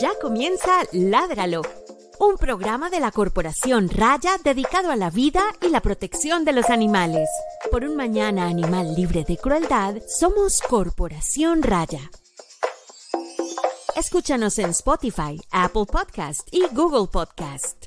Ya comienza Ládralo, un programa de la Corporación Raya dedicado a la vida y la protección de los animales. Por un mañana animal libre de crueldad, somos Corporación Raya. Escúchanos en Spotify, Apple Podcast y Google Podcast.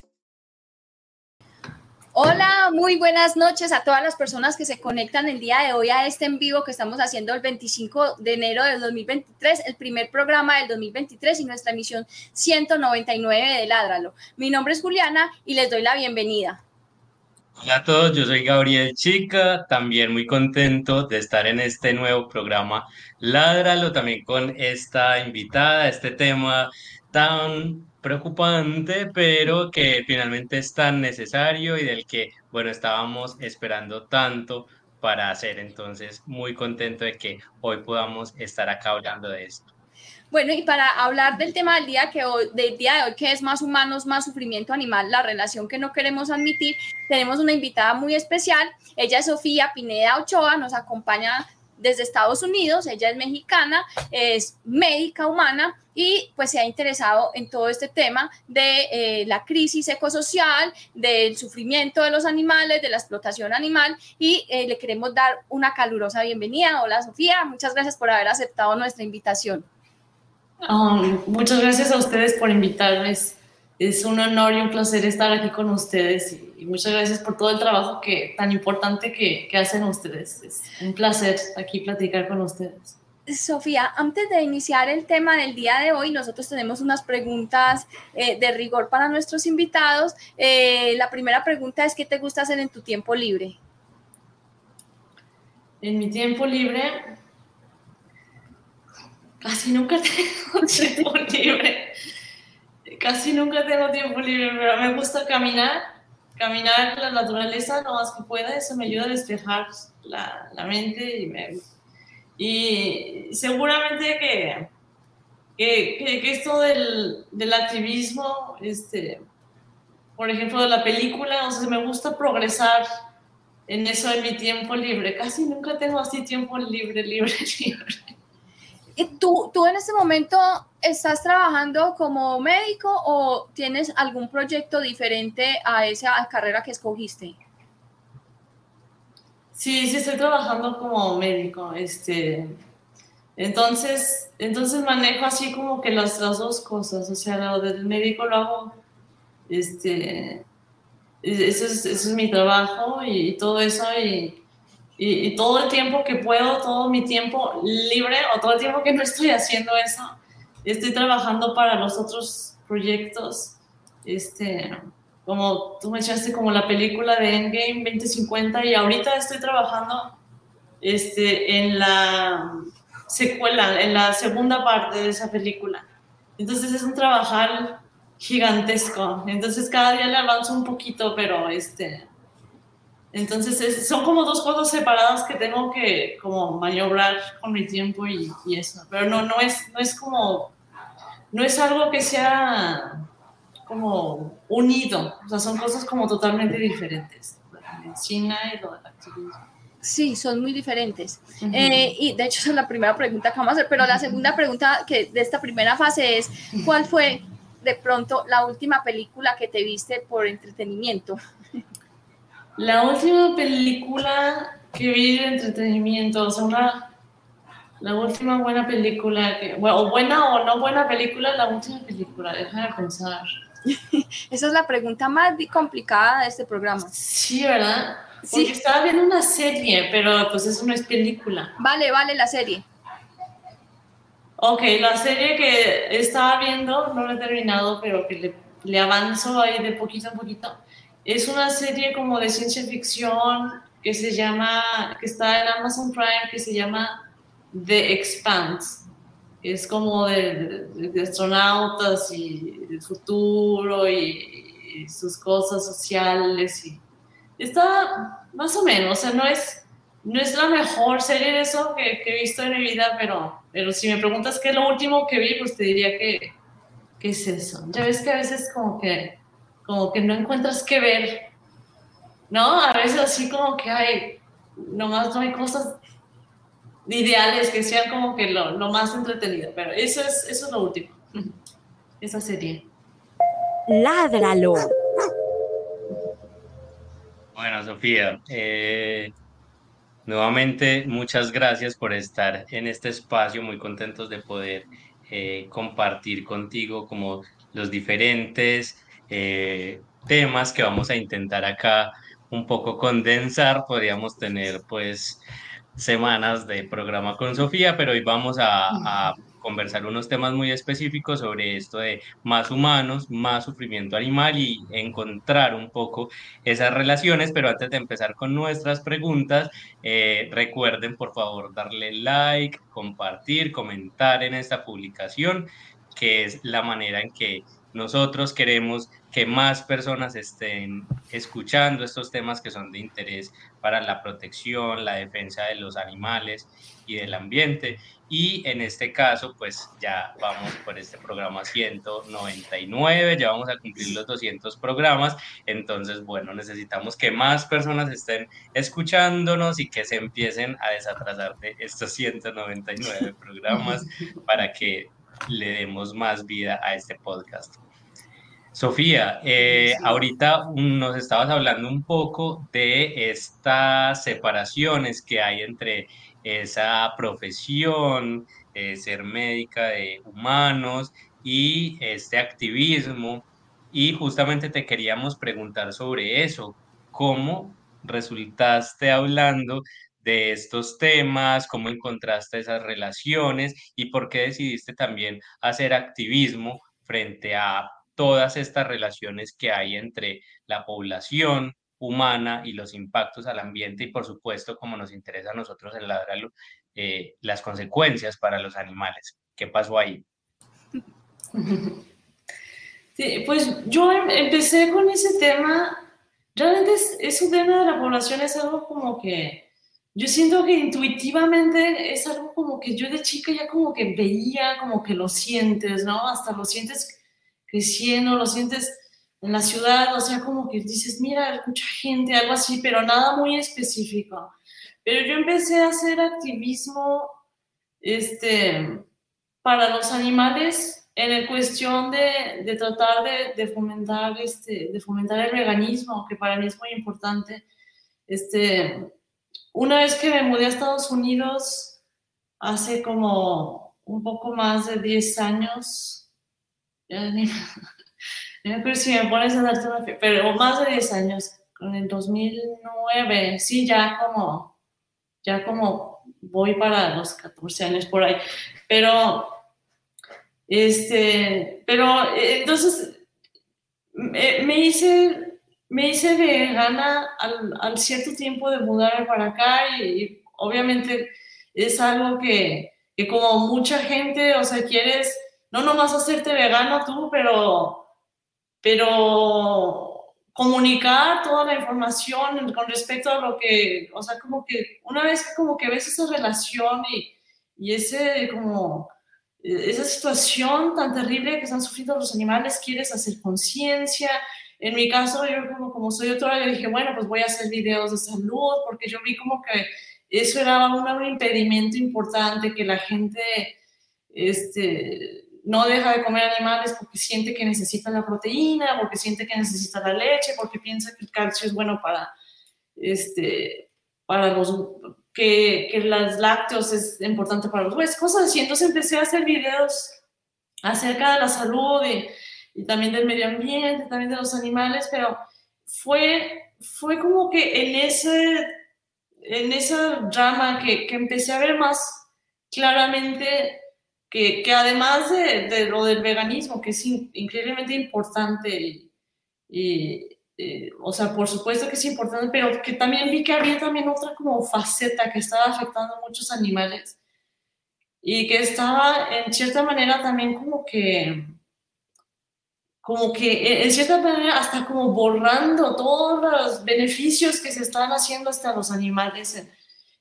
Hola, muy buenas noches a todas las personas que se conectan el día de hoy a este en vivo que estamos haciendo el 25 de enero del 2023, el primer programa del 2023 y nuestra emisión 199 de Ládralo. Mi nombre es Juliana y les doy la bienvenida. Hola a todos, yo soy Gabriel Chica, también muy contento de estar en este nuevo programa Ládralo, también con esta invitada, este tema tan preocupante, pero que finalmente es tan necesario y del que, bueno, estábamos esperando tanto para hacer. Entonces, muy contento de que hoy podamos estar acá hablando de esto. Bueno, y para hablar del tema del día, que hoy, del día de hoy, que es más humanos, más sufrimiento animal, la relación que no queremos admitir, tenemos una invitada muy especial. Ella es Sofía Pineda Ochoa, nos acompaña desde Estados Unidos, ella es mexicana, es médica humana y pues se ha interesado en todo este tema de eh, la crisis ecosocial, del sufrimiento de los animales, de la explotación animal y eh, le queremos dar una calurosa bienvenida. Hola Sofía, muchas gracias por haber aceptado nuestra invitación. muchas gracias a ustedes por invitarme. Es un honor y un placer estar aquí con ustedes y muchas gracias por todo el trabajo que, tan importante que, que hacen ustedes. Es un placer aquí platicar con ustedes. Sofía, antes de iniciar el tema del día de hoy, nosotros tenemos unas preguntas eh, de rigor para nuestros invitados. Eh, la primera pregunta es, ¿qué te gusta hacer en tu tiempo libre? En mi tiempo libre, casi nunca tengo tiempo libre. Casi nunca tengo tiempo libre, pero me gusta caminar, caminar la naturaleza lo más que pueda, eso me ayuda a despejar la, la mente y me y seguramente que, que, que, esto del, del, activismo, este, por ejemplo, de la película, o sea, me gusta progresar en eso en mi tiempo libre. Casi nunca tengo así tiempo libre, libre, libre. ¿Y tú, tú en este momento estás trabajando como médico o tienes algún proyecto diferente a esa carrera que escogiste? Sí, sí estoy trabajando como médico, este, entonces, entonces manejo así como que las, las dos cosas, o sea, lo del médico lo hago, este, eso es, eso es mi trabajo y, todo eso y, y, todo el tiempo que puedo, todo mi tiempo libre o todo el tiempo que no estoy haciendo eso, estoy trabajando para los otros proyectos, este, como tú mencionaste, como la película de Endgame 2050 y ahorita estoy trabajando este, en la secuela, en la segunda parte de esa película. Entonces es un trabajar gigantesco. Entonces cada día le avanzo un poquito, pero este... Entonces son como dos cosas separadas que tengo que como maniobrar con mi tiempo y, y eso. Pero no, no, es, no es como... No es algo que sea como unido, o sea, son cosas como totalmente diferentes, medicina y lo del activismo. Sí, son muy diferentes. Eh, y de hecho, esa es la primera pregunta que vamos a hacer, pero la segunda pregunta que de esta primera fase es, ¿cuál fue de pronto la última película que te viste por entretenimiento? La última película que vi de entretenimiento, o sea, una, la última buena película, que, o buena o no buena película, la última película, deja de pensar. Esa es la pregunta más complicada de este programa. Sí, ¿verdad? Sí. estaba viendo una serie, pero pues eso no es película. Vale, vale, la serie. Ok, la serie que estaba viendo, no la he terminado, pero que le, le avanzo ahí de poquito a poquito. Es una serie como de ciencia ficción que se llama, que está en Amazon Prime, que se llama The Expanse es como de, astronautas y el futuro y, sus cosas sociales y está más o menos, o sea, no es, no es la mejor serie de eso que, he visto en mi vida, pero, pero si me preguntas qué es lo último que vi, pues te diría que, ¿qué es eso? Ya ves que a veces como que, como que no encuentras qué ver, ¿no? A veces así como que hay, nomás no hay cosas ideales que sean como que lo, lo, más entretenido, pero eso es, eso es lo último. esa serie. Ládralo. Bueno, Sofía, eh, nuevamente muchas gracias por estar en este espacio, muy contentos de poder eh, compartir contigo como los diferentes eh, temas que vamos a intentar acá un poco condensar. Podríamos tener pues semanas de programa con Sofía, pero hoy vamos a, conversar unos temas muy específicos sobre esto de más humanos, más sufrimiento animal y encontrar un poco esas relaciones. Pero antes de empezar con nuestras preguntas, eh, recuerden por favor darle like, compartir, comentar en esta publicación, que es la manera en que nosotros queremos que más personas estén escuchando estos temas que son de interés para la protección, la defensa de los animales y del ambiente. Y en este caso, pues ya vamos por este programa 199, ya vamos a cumplir los 200 programas. Entonces, bueno, necesitamos que más personas estén escuchándonos y que se empiecen a desatrasar de estos 199 programas para que le demos más vida a este podcast. Sofía, eh, ahorita nos estabas hablando un poco de estas separaciones que hay entre esa profesión, eh, ser médica de humanos y este activismo. Y justamente te queríamos preguntar sobre eso, ¿cómo resultaste hablando de estos temas, cómo encontraste esas relaciones y por qué decidiste también hacer activismo frente a todas estas relaciones que hay entre la población humana y los impactos al ambiente y por supuesto, como nos interesa a nosotros en Ladralo, eh, las consecuencias para los animales. ¿Qué pasó ahí? Sí, pues yo em, empecé con ese tema, realmente es, ese tema de la población es algo como que yo siento que intuitivamente es algo como que yo de chica ya como que veía, como que lo sientes, ¿no? Hasta lo sientes creciendo, lo sientes en la ciudad, o sea, como que dices, mira, mucha gente, algo así, pero nada muy específico. Pero yo empecé a hacer activismo este, para los animales en el cuestión de, de tratar de, de, fomentar, este, de fomentar el veganismo, que para mí es muy importante. Este, una vez que me mudé a Estados Unidos, hace como un poco más de 10 años, pero si me pones a darte una pero más de 10 años, en el 2009, sí, ya como, ya como voy para los 14 años por ahí, pero, este, pero entonces me hice me hice vegana al, al cierto tiempo de mudarme para acá y, obviamente es algo que, que, como mucha gente, o sea, quieres no nomás hacerte vegano tú, pero, pero comunicar toda la información con respecto a lo que, o sea, como que una vez como que ves esa relación y, y ese como esa situación tan terrible que están sufriendo los animales, quieres hacer conciencia, en mi caso, yo como, como soy otra, yo dije, bueno, pues voy a hacer videos de salud, porque yo vi como que eso era un, un impedimento importante, que la gente este, no deja de comer animales porque siente que necesita la proteína, porque siente que necesita la leche, porque piensa que el calcio es bueno para, este, para los, que, que las lácteos es importante para los huesos, cosas así. Entonces empecé a hacer videos acerca de la salud y también del medio ambiente, también de los animales, pero fue, fue como que en, ese, en esa rama que, que empecé a ver más claramente que, que además de, de, lo del veganismo, que es increíblemente importante, y, o sea, por supuesto que es importante, pero que también vi que había también otra como faceta que estaba afectando a muchos animales y que estaba en cierta manera también como que como que eh, en cierta manera hasta como borrando todos los beneficios que se están haciendo hasta los animales en,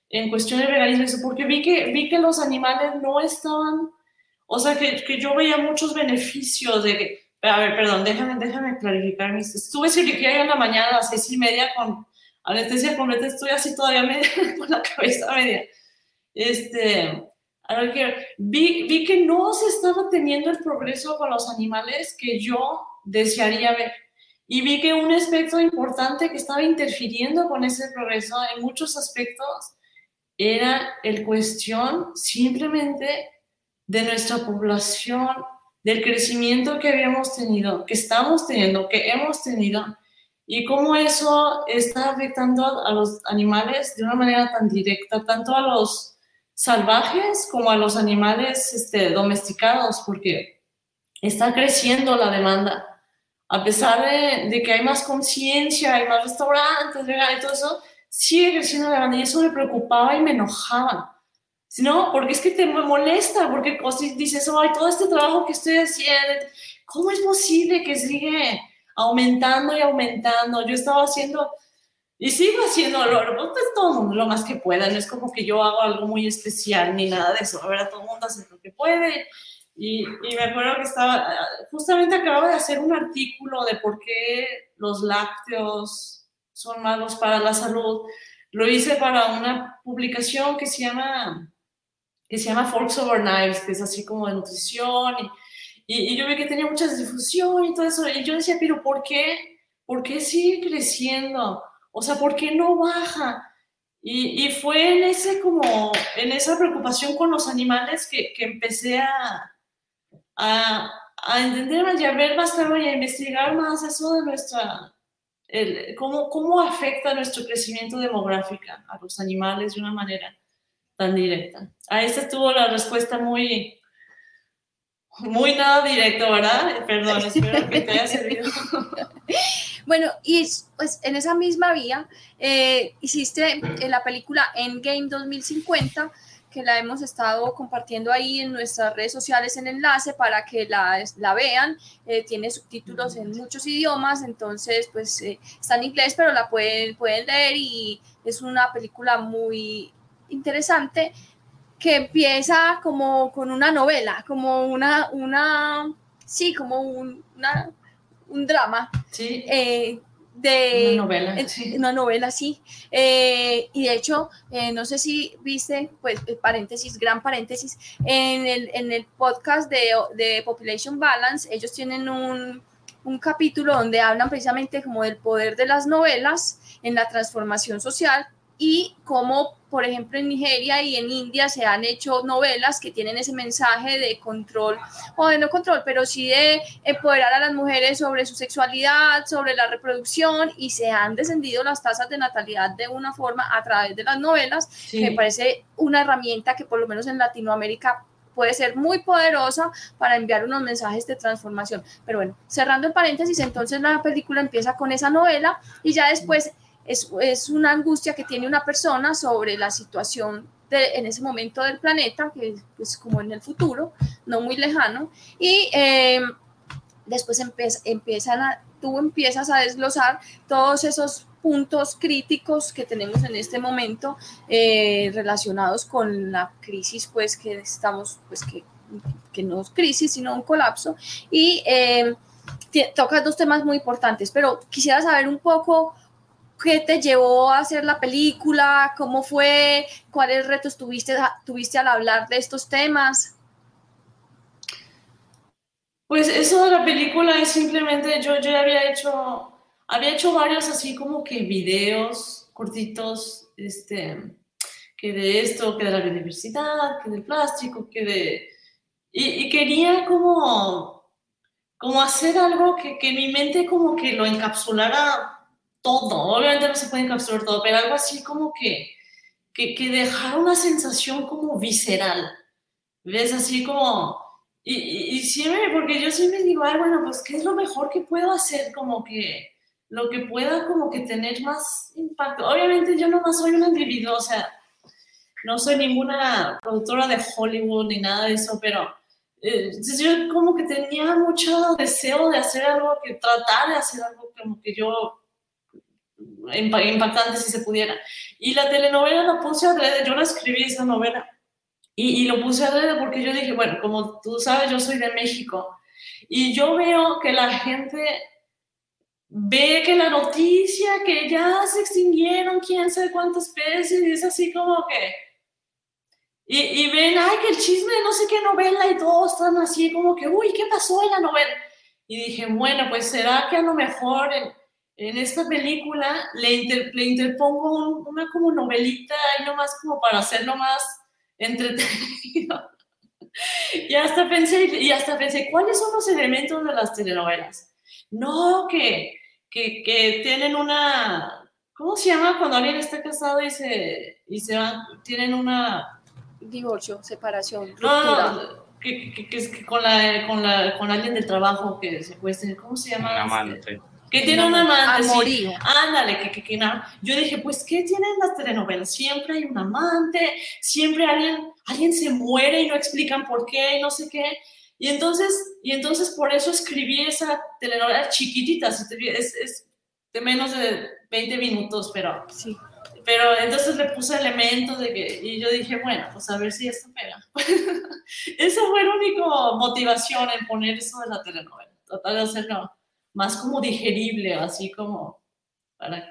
en cuestión de veganismo, porque vi que, vi que los animales no estaban, o sea, que, que yo veía muchos beneficios de a ver, perdón, déjame, déjame clarificar mis, estuve cirugía en la mañana a las seis y media con anestesia completa, estoy así todavía media, con la cabeza media, este, vi, vi que no se estaba teniendo el progreso con los animales que yo desearía ver. Y vi que un aspecto importante que estaba interfiriendo con ese progreso en muchos aspectos era el cuestión simplemente de nuestra población, del crecimiento que habíamos tenido, que estamos teniendo, que hemos tenido, y cómo eso está afectando a los animales de una manera tan directa, tanto a los salvajes como a los animales este, domesticados, porque está creciendo la demanda. A pesar de, que hay más conciencia, hay más restaurantes, y todo eso, sigue creciendo la demanda y eso me preocupaba y me enojaba. No, porque es que te molesta, porque dices, ay, todo este trabajo que estoy haciendo, ¿cómo es posible que sigue aumentando y aumentando? Yo estaba haciendo y sigo haciendo lo, pues todo lo más que pueda, no es como que yo hago algo muy especial ni nada de eso, verdad, todo el mundo hace lo que puede. Y, y, me acuerdo que estaba, justamente acababa de hacer un artículo de por qué los lácteos son malos para la salud. Lo hice para una publicación que se llama, que se llama Forks Over Knives, que es así como de nutrición. Y, y, y yo vi que tenía mucha difusión y todo eso. Y yo decía, pero ¿por qué? ¿Por qué sigue creciendo? O sea, ¿por qué no baja? Y, y, fue en ese como, en esa preocupación con los animales que, que empecé a, a, a, entender y a ver más claro y a investigar más eso de nuestra, el, cómo, cómo afecta nuestro crecimiento demográfico a los animales de una manera tan directa. A esta tuvo la respuesta muy, muy nada directa, ¿verdad? Perdón, espero que te haya servido. Bueno, y pues en esa misma vía eh, hiciste en la película Endgame 2050, que la hemos estado compartiendo ahí en nuestras redes sociales en enlace para que la, la vean. Eh, tiene subtítulos en muchos idiomas, entonces pues eh, está en inglés, pero la pueden, pueden leer y es una película muy interesante que empieza como con una novela, como una, una sí, como un, una un drama. Sí. Eh, de una novela, sí. Una novela, sí. Eh, y de hecho, eh, no sé si viste, pues, paréntesis, gran paréntesis, en el, en el podcast de, de Population Balance, ellos tienen un, un capítulo donde hablan precisamente como del poder de las novelas en la transformación social y cómo, por ejemplo, en Nigeria y en India se han hecho novelas que tienen ese mensaje de control, o de no control, pero sí de empoderar a las mujeres sobre su sexualidad, sobre la reproducción, y se han descendido las tasas de natalidad de una forma a través de las novelas, sí. que me parece una herramienta que por lo menos en Latinoamérica puede ser muy poderosa para enviar unos mensajes de transformación. Pero bueno, cerrando el paréntesis, entonces la película empieza con esa novela y ya después es, es, una angustia que tiene una persona sobre la situación de, en ese momento del planeta, que es pues, como en el futuro, no muy lejano, y eh, después empieza, empiezan a, tú empiezas a desglosar todos esos puntos críticos que tenemos en este momento eh, relacionados con la crisis pues que estamos pues que, que no es crisis sino un colapso y eh, tocas dos temas muy importantes pero quisiera saber un poco ¿Qué te llevó a hacer la película? ¿Cómo fue? ¿Cuáles retos tuviste, tuviste al hablar de estos temas? Pues eso de la película es simplemente, yo ya había hecho, había hecho varios así como que videos cortitos, este, que de esto, que de la biodiversidad, que del plástico, que de... Y, y quería como, como hacer algo que, que mi mente como que lo encapsulara todo, obviamente no se puede encapsular todo, pero algo así como que, que, que dejar una sensación como visceral, ¿ves? Así como, y, y, y, siempre, porque yo siempre digo, ay, bueno, pues, ¿qué es lo mejor que puedo hacer? Como que, lo que pueda como que tener más impacto. Obviamente yo no más soy un individuo, o sea, no soy ninguna productora de Hollywood ni nada de eso, pero eh, yo como que tenía mucho deseo de hacer algo, que tratar de hacer algo como que yo impactante si se pudiera. Y la telenovela la puse adrede, yo la escribí esa novela y, y lo puse adrede porque yo dije, bueno, como tú sabes, yo soy de México y yo veo que la gente ve que la noticia que ya se extinguieron quién sabe cuántas especies y es así como que y, y, ven, ay, que el chisme de no sé qué novela y todos están así como que, uy, ¿qué pasó en la novela? Y dije, bueno, pues será que a lo mejor en, en esta película le, le interpongo una como novelita y nomás como para hacerlo más entretenido. y hasta pensé, y hasta pensé, ¿cuáles son los elementos de las telenovelas? No, que, que, que tienen una, ¿cómo se llama cuando alguien está casado y se, y se van, tienen una divorcio, separación, ruptura. No, que, que, que, con, la, con, la, con alguien del trabajo que se cueste, ¿cómo se llama? Un amante. Que tiene un amante. Sí. Ándale, que, que, que nada. Yo dije, pues, ¿qué tienen las telenovelas? Siempre hay un amante, siempre alguien, alguien se muere y no explican por qué y no sé qué. Y entonces, y entonces por eso escribí esa telenovela chiquitita, es, es de menos de 20 minutos, pero sí. Pero entonces le puse elementos de que, y yo dije, bueno, pues a ver si esto pega. Esa fue la única motivación en poner eso de la telenovela, tratar de hacerlo más como digerible, así como para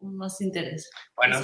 más interés. Bueno,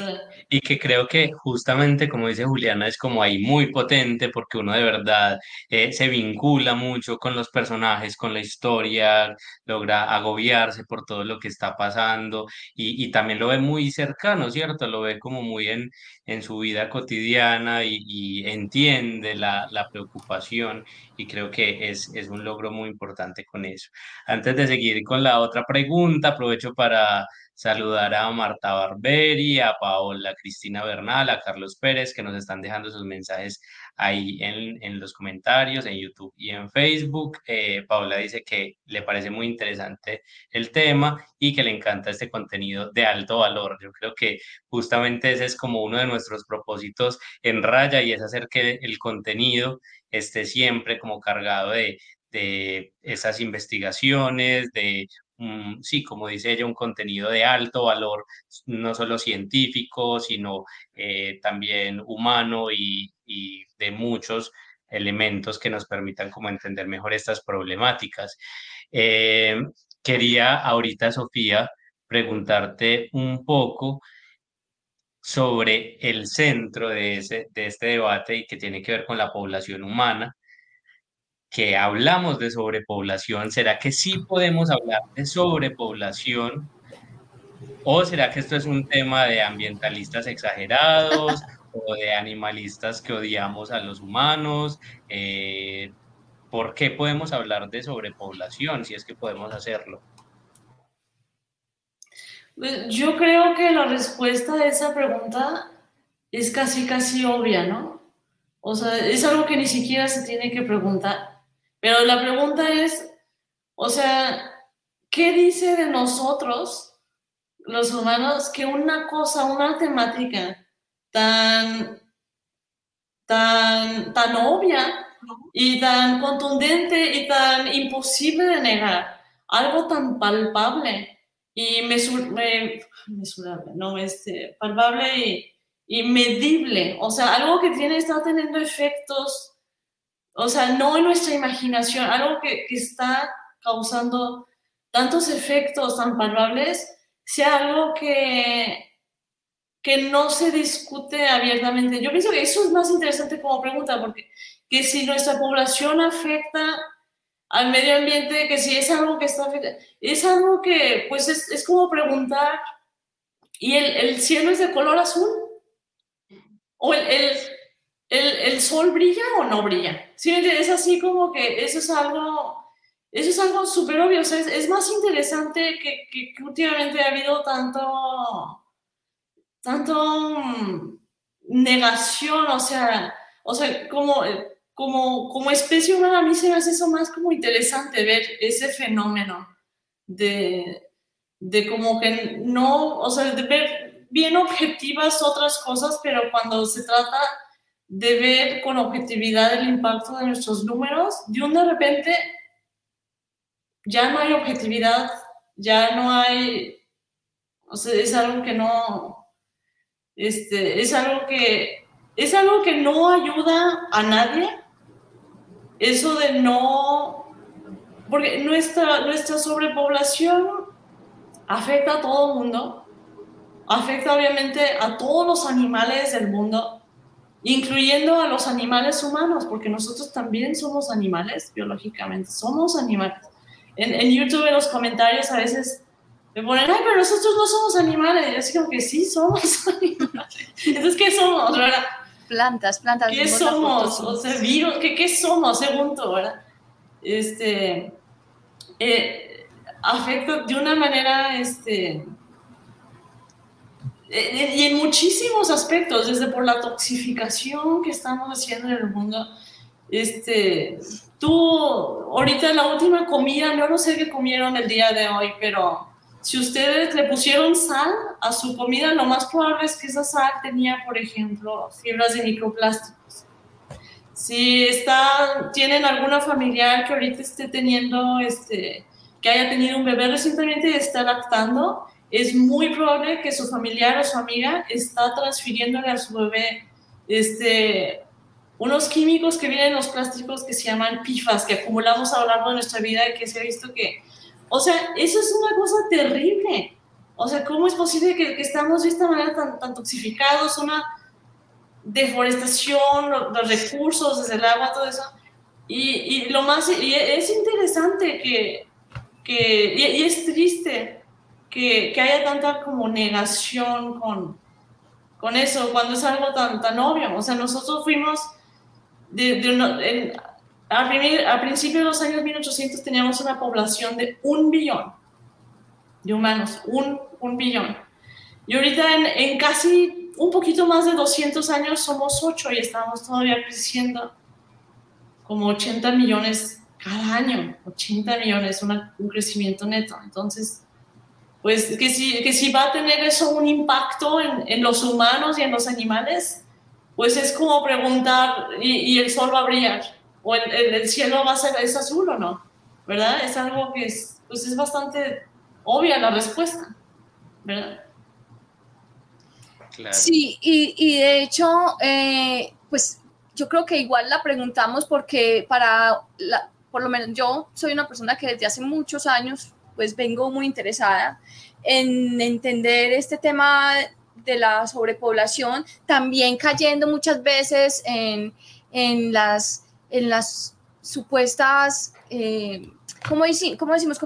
y que creo que justamente, como dice Juliana, es como ahí muy potente porque uno de verdad eh, se vincula mucho con los personajes, con la historia, logra agobiarse por todo lo que está pasando y, y también lo ve muy cercano, ¿cierto? Lo ve como muy en, en su vida cotidiana y, y entiende la, la, preocupación y creo que es, es un logro muy importante con eso. Antes de seguir con la otra pregunta, aprovecho para saludar a Marta Barberi, a Paola Cristina Bernal, a Carlos Pérez, que nos están dejando sus mensajes ahí en, en los comentarios, en YouTube y en Facebook. Eh, Paola dice que le parece muy interesante el tema y que le encanta este contenido de alto valor. Yo creo que justamente ese es como uno de nuestros propósitos en Raya y es hacer que el contenido esté siempre como cargado de, de esas investigaciones, de sí, como dice ella, un contenido de alto valor, no solo científico, sino eh, también humano y, de muchos elementos que nos permitan como entender mejor estas problemáticas. Eh, quería ahorita, Sofía, preguntarte un poco sobre el centro de, de este debate y que tiene que ver con la población humana que hablamos de sobrepoblación, ¿será que sí podemos hablar de sobrepoblación? ¿O será que esto es un tema de ambientalistas exagerados o de animalistas que odiamos a los humanos? Eh, ¿Por qué podemos hablar de sobrepoblación si es que podemos hacerlo? Pues, yo creo que la respuesta a esa pregunta es casi, casi obvia, ¿no? O sea, es algo que ni siquiera se tiene que preguntar. Pero la pregunta es, o sea, ¿qué dice de nosotros, los humanos, que una cosa, una temática tan, tan, tan obvia y tan contundente y tan imposible de negar, algo tan palpable y mesurable, no, este, palpable y, y medible, o sea, algo que tiene, está teniendo efectos o sea, no en nuestra imaginación, algo que, está causando tantos efectos tan palpables, sea algo que, que no se discute abiertamente. Yo pienso que eso es más interesante como pregunta, porque que si nuestra población afecta al medio ambiente, que si es algo que está es algo que pues es, es como preguntar, ¿y el, el, cielo es de color azul? ¿O el, el ¿El, sol brilla o no brilla? ¿Sí Es así como que eso es algo, eso es algo súper obvio. O sea, es, más interesante que, que, últimamente ha habido tanto, tanto mm, negación, o sea, o sea, como, como, como especie humana a mí se me hace eso más como interesante ver ese fenómeno de, de como que no, o sea, de ver bien objetivas otras cosas, pero cuando se trata de ver con objetividad el impacto de nuestros números, de un de repente ya no hay objetividad, ya no hay, o sea, es algo que no, este, es algo que, es algo que no ayuda a nadie, eso de no, porque nuestra, nuestra sobrepoblación afecta a todo el mundo, afecta obviamente a todos los animales del mundo, incluyendo a los animales humanos, porque nosotros también somos animales, biológicamente, somos animales. En, en YouTube, en los comentarios, a veces me ponen, ay, pero nosotros no somos animales. Y yo así como que sí, somos animales. Entonces, ¿qué somos, verdad? Plantas, plantas. ¿Qué somos? O sea, virus, ¿qué, ¿qué somos? Según tú, ¿verdad? Este, eh, afecta de una manera, este, y en muchísimos aspectos, desde por la toxificación que estamos haciendo en el mundo. Este, tú, ahorita la última comida, yo no sé qué comieron el día de hoy, pero si ustedes le pusieron sal a su comida, lo más probable es que esa sal tenía, por ejemplo, fibras de microplásticos. Si está, tienen alguna familiar que ahorita esté teniendo, este, que haya tenido un bebé recientemente y está lactando, es muy probable que su familiar o su amiga está transfiriéndole a su bebé este, unos químicos que vienen en los plásticos que se llaman PIFAS, que acumulamos a lo largo de nuestra vida y que se ha visto que o sea, eso es una cosa terrible. O sea, ¿cómo es posible que, estamos de esta manera tan, tan toxificados? Una deforestación, los, recursos, desde el agua, todo eso. Y, y lo más, y es interesante que, que y, es triste que, que, haya tanta como negación con, con eso, cuando es algo tan, tan obvio. O sea, nosotros fuimos de, de a, principios de los años 1800 teníamos una población de un billón de humanos, un, un billón. Y ahorita en, en, casi un poquito más de 200 años somos 8 y estamos todavía creciendo como 80 millones cada año, 80 millones, un crecimiento neto. Entonces, pues que si, que si va a tener eso un impacto en, en los humanos y en los animales, pues es como preguntar, ¿y, y el sol va a brillar? o el, cielo va a ser es azul o no, ¿verdad? Es algo que es, pues es bastante obvia la respuesta, ¿verdad? Sí, y, y de hecho, eh, pues yo creo que igual la preguntamos porque para, la, por lo menos yo soy una persona que desde hace muchos años pues vengo muy interesada en entender este tema de la sobrepoblación, también cayendo muchas veces en, en las en las supuestas, eh, ¿cómo, decimos?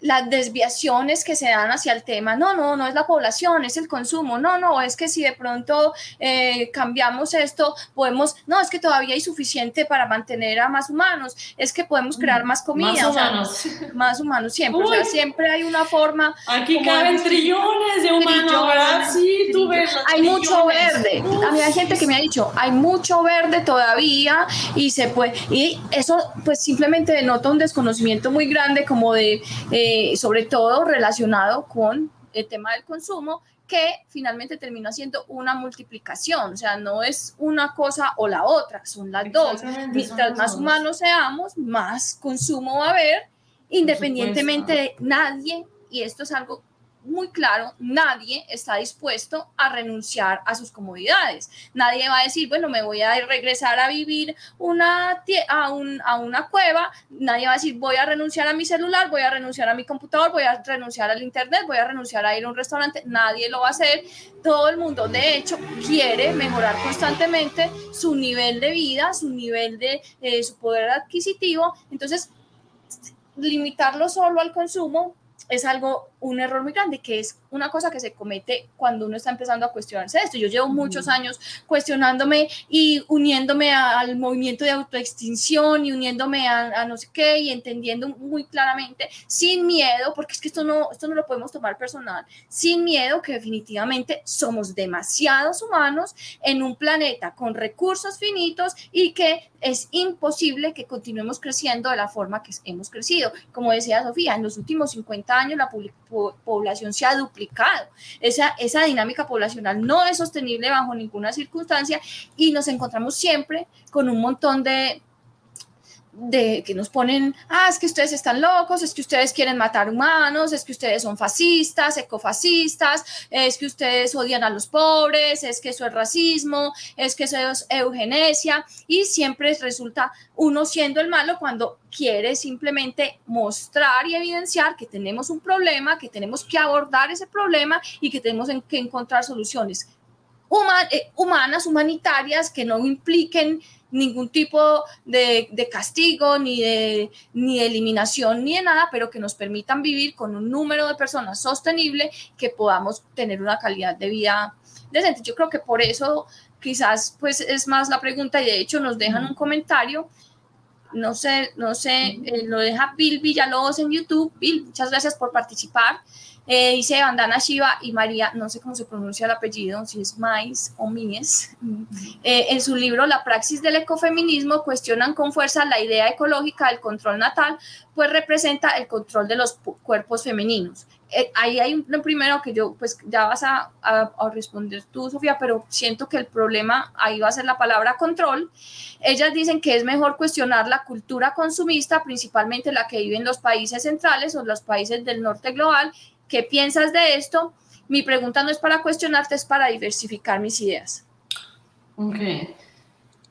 Las desviaciones que se dan hacia el tema, no, no, no es la población, es el consumo, no, no, es que si de pronto eh, cambiamos esto, podemos, no, es que todavía hay suficiente para mantener a más humanos, es que podemos crear más comida. Más humanos. más humanos siempre, o sea, siempre hay una forma. Aquí caben trillones de humanos, ¿verdad? Sí, tú ves. Hay mucho verde. A mí hay gente que me ha dicho, hay mucho verde todavía y se puede, y eso pues simplemente denota un desconocimiento muy grande como de... Eh, eh, sobre todo relacionado con el tema del consumo, que finalmente termina siendo una multiplicación, o sea, no es una cosa o la otra, son las dos. Mientras más humanos seamos, más consumo va a haber, independientemente de nadie, y esto es algo muy claro, nadie está dispuesto a renunciar a sus comodidades. Nadie va a decir, bueno, me voy a regresar a vivir una, a, un, a una cueva. Nadie va a decir, voy a renunciar a mi celular, voy a renunciar a mi computador, voy a renunciar al internet, voy a renunciar a ir a un restaurante. Nadie lo va a hacer. Todo el mundo, de hecho, quiere mejorar constantemente su nivel de vida, su nivel de eh, su poder adquisitivo. Entonces, limitarlo solo al consumo es algo, un error muy grande, que es una cosa que se comete cuando uno está empezando a cuestionarse esto. Yo llevo muchos años cuestionándome y uniéndome al movimiento de autoextinción y uniéndome a, no sé qué y entendiendo muy claramente, sin miedo, porque es que esto no, esto no lo podemos tomar personal, sin miedo que definitivamente somos demasiados humanos en un planeta con recursos finitos y que es imposible que continuemos creciendo de la forma que hemos crecido. Como decía Sofía, en los últimos 50 años la población se ha duplicado. Esa, esa dinámica poblacional no es sostenible bajo ninguna circunstancia y nos encontramos siempre con un montón de de que nos ponen, ah, es que ustedes están locos, es que ustedes quieren matar humanos, es que ustedes son fascistas, ecofascistas, es que ustedes odian a los pobres, es que eso es racismo, es que eso es eugenesia, y siempre resulta uno siendo el malo cuando quiere simplemente mostrar y evidenciar que tenemos un problema, que tenemos que abordar ese problema y que tenemos que encontrar soluciones. Eh, humanas, humanitarias, que no impliquen ningún tipo de, castigo, ni de, ni de eliminación, ni de nada, pero que nos permitan vivir con un número de personas sostenible, que podamos tener una calidad de vida decente. Yo creo que por eso quizás pues es más la pregunta y de hecho nos dejan un comentario. No sé, no sé, eh, lo deja Bill Villalobos en YouTube. Bill, muchas gracias por participar. Eh, dice Bandana Shiva y María, no sé cómo se pronuncia el apellido, si es Mais o Mies. Eh, en su libro La praxis del ecofeminismo cuestionan con fuerza la idea ecológica del control natal, pues representa el control de los cuerpos femeninos. Eh, ahí hay un, primero que yo, pues ya vas a, a, responder tú, Sofía, pero siento que el problema ahí va a ser la palabra control. Ellas dicen que es mejor cuestionar la cultura consumista, principalmente la que vive en los países centrales o los países del norte global, ¿Qué piensas de esto? Mi pregunta no es para cuestionarte, es para diversificar mis ideas. Ok.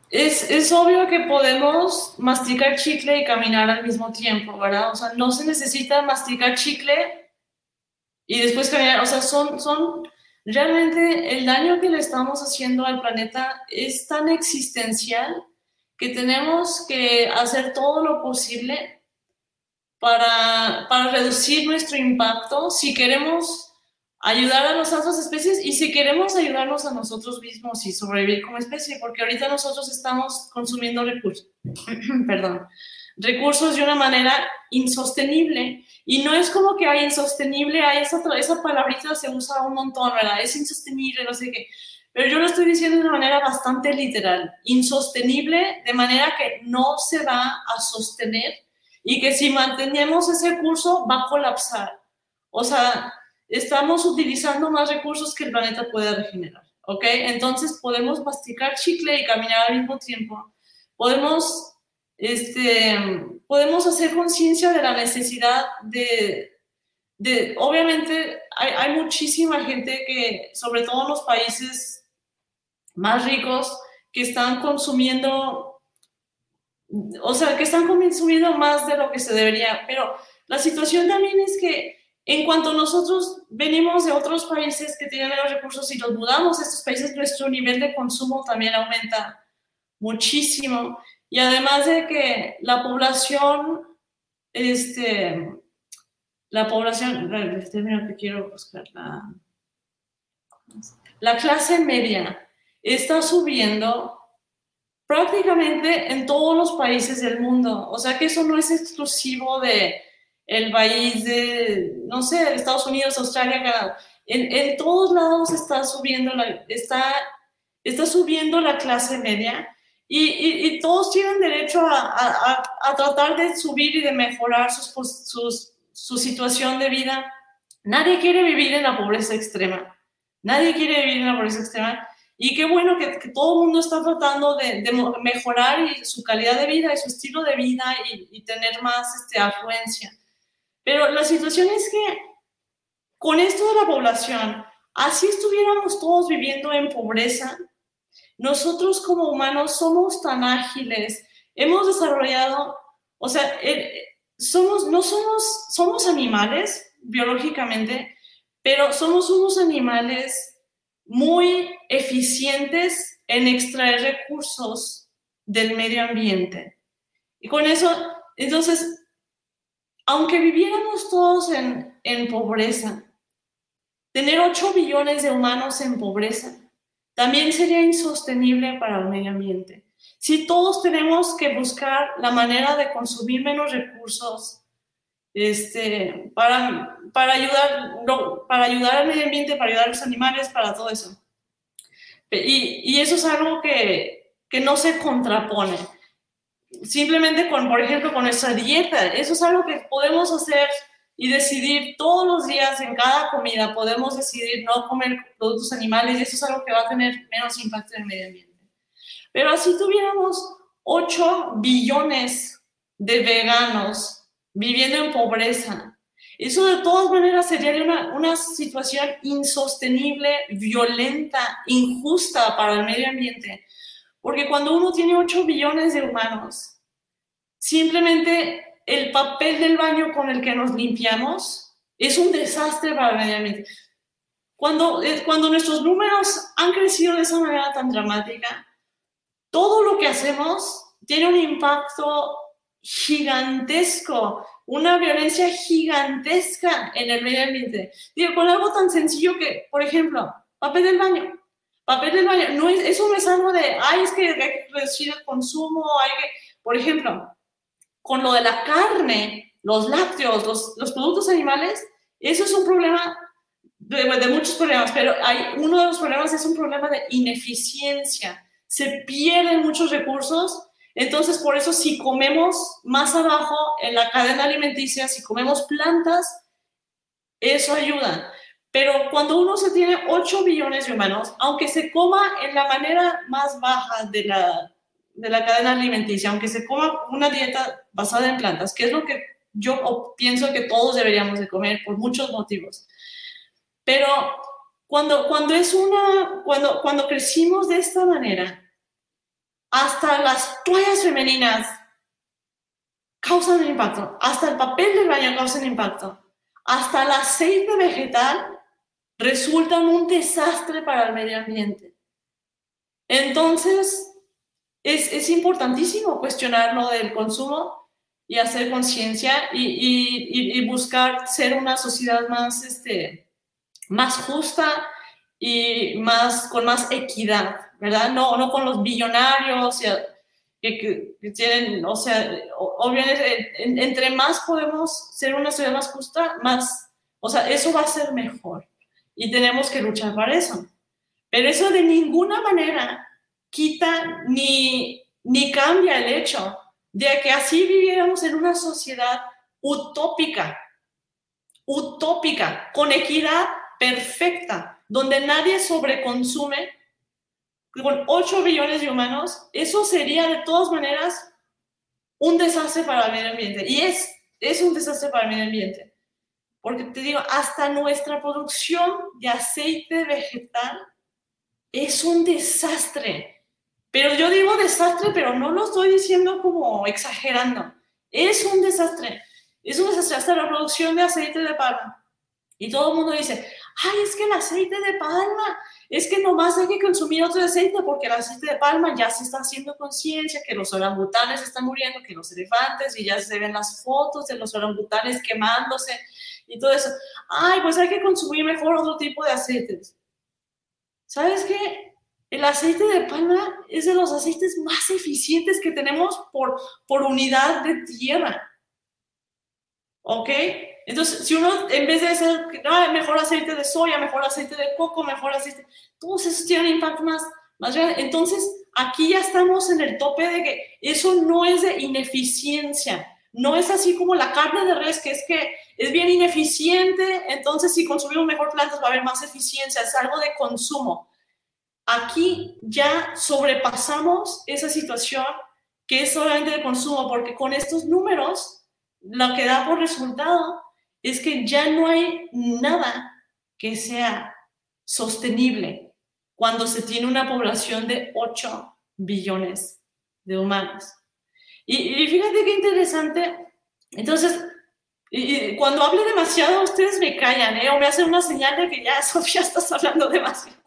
Es, es, obvio que podemos masticar chicle y caminar al mismo tiempo, ¿verdad? O sea, no se necesita masticar chicle y después caminar. O sea, son, son realmente el daño que le estamos haciendo al planeta es tan existencial que tenemos que hacer todo lo posible para, para reducir nuestro impacto si queremos ayudar a las otras especies y si queremos ayudarnos a nosotros mismos y sobrevivir como especie, porque ahorita nosotros estamos consumiendo recursos, perdón, recursos de una manera insostenible y no es como que hay insostenible, hay esa, esa palabrita se usa un montón, ¿verdad? Es insostenible, no sé qué, pero yo lo estoy diciendo de una manera bastante literal, insostenible de manera que no se va a sostener y que si mantenemos ese curso va a colapsar. O sea, estamos utilizando más recursos que el planeta puede regenerar, ¿ok? Entonces podemos masticar chicle y caminar al mismo tiempo. Podemos, este, podemos hacer conciencia de la necesidad de, de obviamente, hay, hay muchísima gente que, sobre todo en los países más ricos, que están consumiendo o sea, que están consumiendo más de lo que se debería, pero la situación también es que en cuanto nosotros venimos de otros países que tienen menos recursos y nos mudamos a estos países, nuestro nivel de consumo también aumenta muchísimo. Y además de que la población, este, la población, el término que quiero buscar, la, la clase media está subiendo prácticamente en todos los países del mundo. O sea que eso no es exclusivo de el país de, no sé, Estados Unidos, Australia, Canadá. En, todos lados está subiendo la, está, está subiendo la clase media y, y, todos tienen derecho a, a, a, tratar de subir y de mejorar sus, sus, su situación de vida. Nadie quiere vivir en la pobreza extrema. Nadie quiere vivir en la pobreza extrema. Y qué bueno que, todo el mundo está tratando de, mejorar su calidad de vida y su estilo de vida y, tener más este, afluencia. Pero la situación es que con esto de la población, así estuviéramos todos viviendo en pobreza, nosotros como humanos somos tan ágiles, hemos desarrollado, o sea, somos, no somos, somos animales biológicamente, pero somos unos animales muy eficientes en extraer recursos del medio ambiente. Y con eso, entonces, aunque viviéramos todos en, en pobreza, tener 8 billones de humanos en pobreza también sería insostenible para el medio ambiente. Si todos tenemos que buscar la manera de consumir menos recursos, este, para, para, ayudar, para ayudar al medio ambiente, para ayudar a los animales, para todo eso. Y, y eso es algo que, que, no se contrapone. Simplemente con, por ejemplo, con nuestra dieta, eso es algo que podemos hacer y decidir todos los días en cada comida, podemos decidir no comer productos animales y eso es algo que va a tener menos impacto en el medio ambiente. Pero si tuviéramos 8 billones de veganos viviendo en pobreza. Eso de todas maneras sería una, una situación insostenible, violenta, injusta para el medio ambiente. Porque cuando uno tiene 8 billones de humanos, simplemente el papel del baño con el que nos limpiamos es un desastre para el medio ambiente. cuando, eh, cuando nuestros números han crecido de esa manera tan dramática, todo lo que hacemos tiene un impacto gigantesco, una violencia gigantesca en el medio ambiente. Digo, con algo tan sencillo que, por ejemplo, papel del baño. Papel del baño, no es, eso no es algo de, ay, es que hay que reducir el consumo, hay que, por ejemplo, con lo de la carne, los lácteos, los, los productos animales, eso es un problema de, de, muchos problemas, pero hay, uno de los problemas es un problema de ineficiencia. Se pierden muchos recursos entonces, por eso si comemos más abajo en la cadena alimenticia, si comemos plantas, eso ayuda. Pero cuando uno se tiene 8 billones de humanos, aunque se coma en la manera más baja de la, de la cadena alimenticia, aunque se coma una dieta basada en plantas, que es lo que yo pienso que todos deberíamos de comer por muchos motivos. Pero cuando, cuando, es una, cuando, cuando crecimos de esta manera, hasta las toallas femeninas causan impacto, hasta el papel del baño causa impacto, hasta el aceite vegetal resulta un desastre para el medio ambiente. Entonces, es, es importantísimo cuestionar lo del consumo y hacer conciencia y, y, y, buscar ser una sociedad más, este, más justa y más, con más equidad. ¿Verdad? No, no con los billonarios que, tienen, o sea, obviamente, entre más podemos ser una sociedad más justa, más, o sea, eso va a ser mejor y tenemos que luchar para eso. Pero eso de ninguna manera quita ni, ni cambia el hecho de que así viviéramos en una sociedad utópica, utópica, con equidad perfecta, donde nadie sobreconsume con 8 billones de humanos, eso sería de todas maneras un desastre para el medio ambiente. Y es, es un desastre para el medio ambiente. Porque te digo, hasta nuestra producción de aceite vegetal es un desastre. Pero yo digo desastre, pero no lo estoy diciendo como exagerando. Es un desastre. Es un desastre hasta la producción de aceite de palma. Y todo el mundo dice, ay, es que el aceite de palma es que nomás hay que consumir otro aceite porque el aceite de palma ya se está haciendo conciencia que los orangutanes están muriendo, que los elefantes, y ya se ven las fotos de los orangutanes quemándose y todo eso. Ay, pues hay que consumir mejor otro tipo de aceites. ¿Sabes qué? El aceite de palma es de los aceites más eficientes que tenemos por, por unidad de tierra. ¿Ok? Entonces, si uno, en vez de hacer, mejor aceite de soya, mejor aceite de coco, mejor aceite, todos esos tienen impacto más, más grande. Entonces, aquí ya estamos en el tope de que eso no es de ineficiencia, no es así como la carne de res, que es que es bien ineficiente, entonces si consumimos mejor plantas va a haber más eficiencia, es algo de consumo. Aquí ya sobrepasamos esa situación que es solamente de consumo, porque con estos números, lo que da por resultado es que ya no hay nada que sea sostenible cuando se tiene una población de 8 billones de humanos. Y, fíjate qué interesante. Entonces, cuando hable demasiado, ustedes me callan, ¿eh? O me hacen una señal de que ya, Sofía, estás hablando demasiado.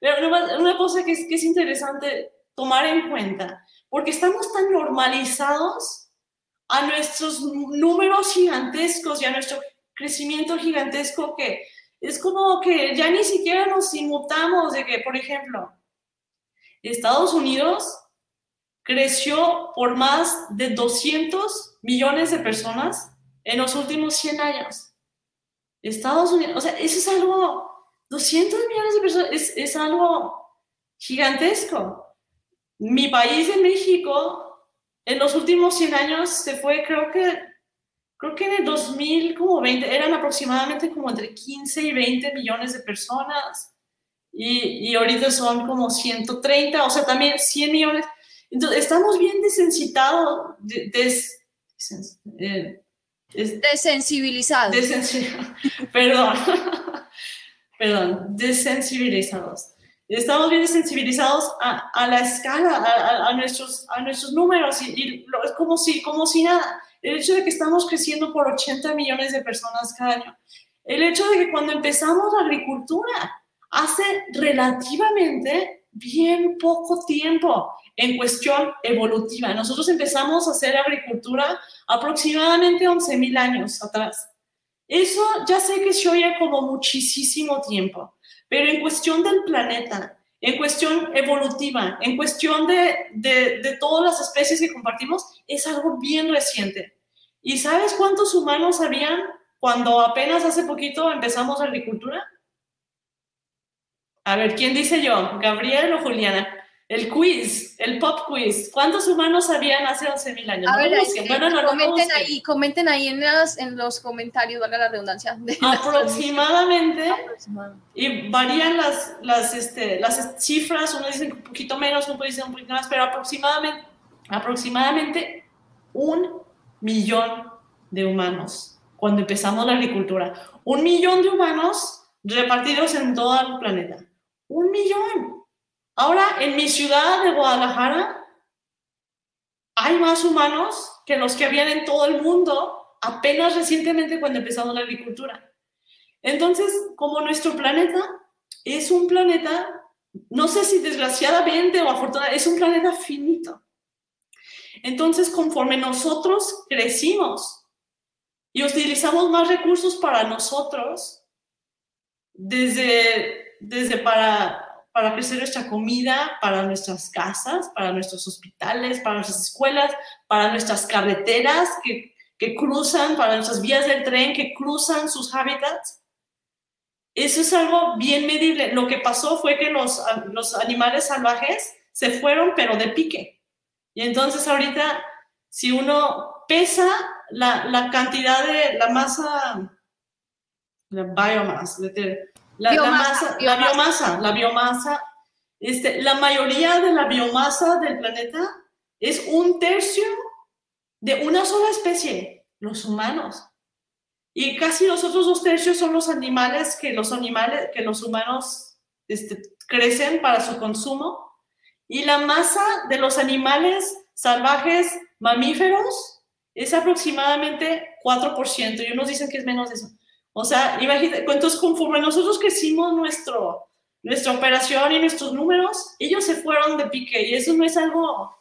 Pero una cosa que es, que es interesante tomar en cuenta, porque estamos tan normalizados a nuestros números gigantescos y a nuestro crecimiento gigantesco que es como que ya ni siquiera nos inmutamos de que, por ejemplo, Estados Unidos creció por más de 200 millones de personas en los últimos 100 años. Estados Unidos, o sea, eso es algo, 200 millones de personas, es, es algo gigantesco. Mi país de México en los últimos 100 años se fue, creo que, creo que en el 2000, como 20, eran aproximadamente como entre 15 y 20 millones de personas. Y, y ahorita son como 130, o sea, también 100 millones. Entonces, estamos bien desensitados, des, eh, desensibilizados. perdón, perdón, desensibilizados estamos bien sensibilizados a, a la escala, a, a, nuestros, a nuestros números y, es como si, como si nada. El hecho de que estamos creciendo por 80 millones de personas cada año. el hecho de que cuando empezamos la agricultura, hace relativamente bien poco tiempo en cuestión evolutiva. Nosotros empezamos a hacer agricultura aproximadamente 11.000 años atrás. Eso ya sé que se oye como muchísimo tiempo, pero en cuestión del planeta, en cuestión evolutiva, en cuestión de, de, todas las especies que compartimos, es algo bien reciente. ¿Y sabes cuántos humanos habían cuando apenas hace poquito empezamos la agricultura? A ver, ¿quién dice yo? ¿Gabriel o Juliana? El quiz, el pop quiz. ¿Cuántos humanos habían hace 11.000 años? A ver, comenten, ahí, comenten ahí en, en los comentarios, valga la redundancia. Aproximadamente, y varían las, las, este, las cifras, uno dice un poquito menos, uno dice un poquito más, pero aproximadamente, aproximadamente un millón de humanos cuando empezamos la agricultura. Un millón de humanos repartidos en todo el planeta. Un millón. Ahora, en mi ciudad de Guadalajara, hay más humanos que los que habían en todo el mundo apenas recientemente cuando empezamos la agricultura. Entonces, como nuestro planeta es un planeta, no sé si desgraciadamente o afortunadamente, es un planeta finito. Entonces, conforme nosotros crecimos y utilizamos más recursos para nosotros, desde, desde para para crecer nuestra comida, para nuestras casas, para nuestros hospitales, para nuestras escuelas, para nuestras carreteras que, que cruzan, para nuestras vías del tren que cruzan sus hábitats. Eso es algo bien medible. Lo que pasó fue que los, los animales salvajes se fueron, pero de pique. Y entonces ahorita, si uno pesa la, la cantidad de la masa, la biomasa, la, biomasa, la, biomasa, la biomasa, este, la mayoría de la biomasa del planeta es un tercio de una sola especie, los humanos. Y casi los otros dos tercios son los animales que los animales, que los humanos este, crecen para su consumo. Y la masa de los animales salvajes mamíferos es aproximadamente 4%. Y unos dicen que es menos de eso. O sea, imagínate, entonces conforme nosotros crecimos nuestro, nuestra operación y nuestros números, ellos se fueron de pique y eso no es algo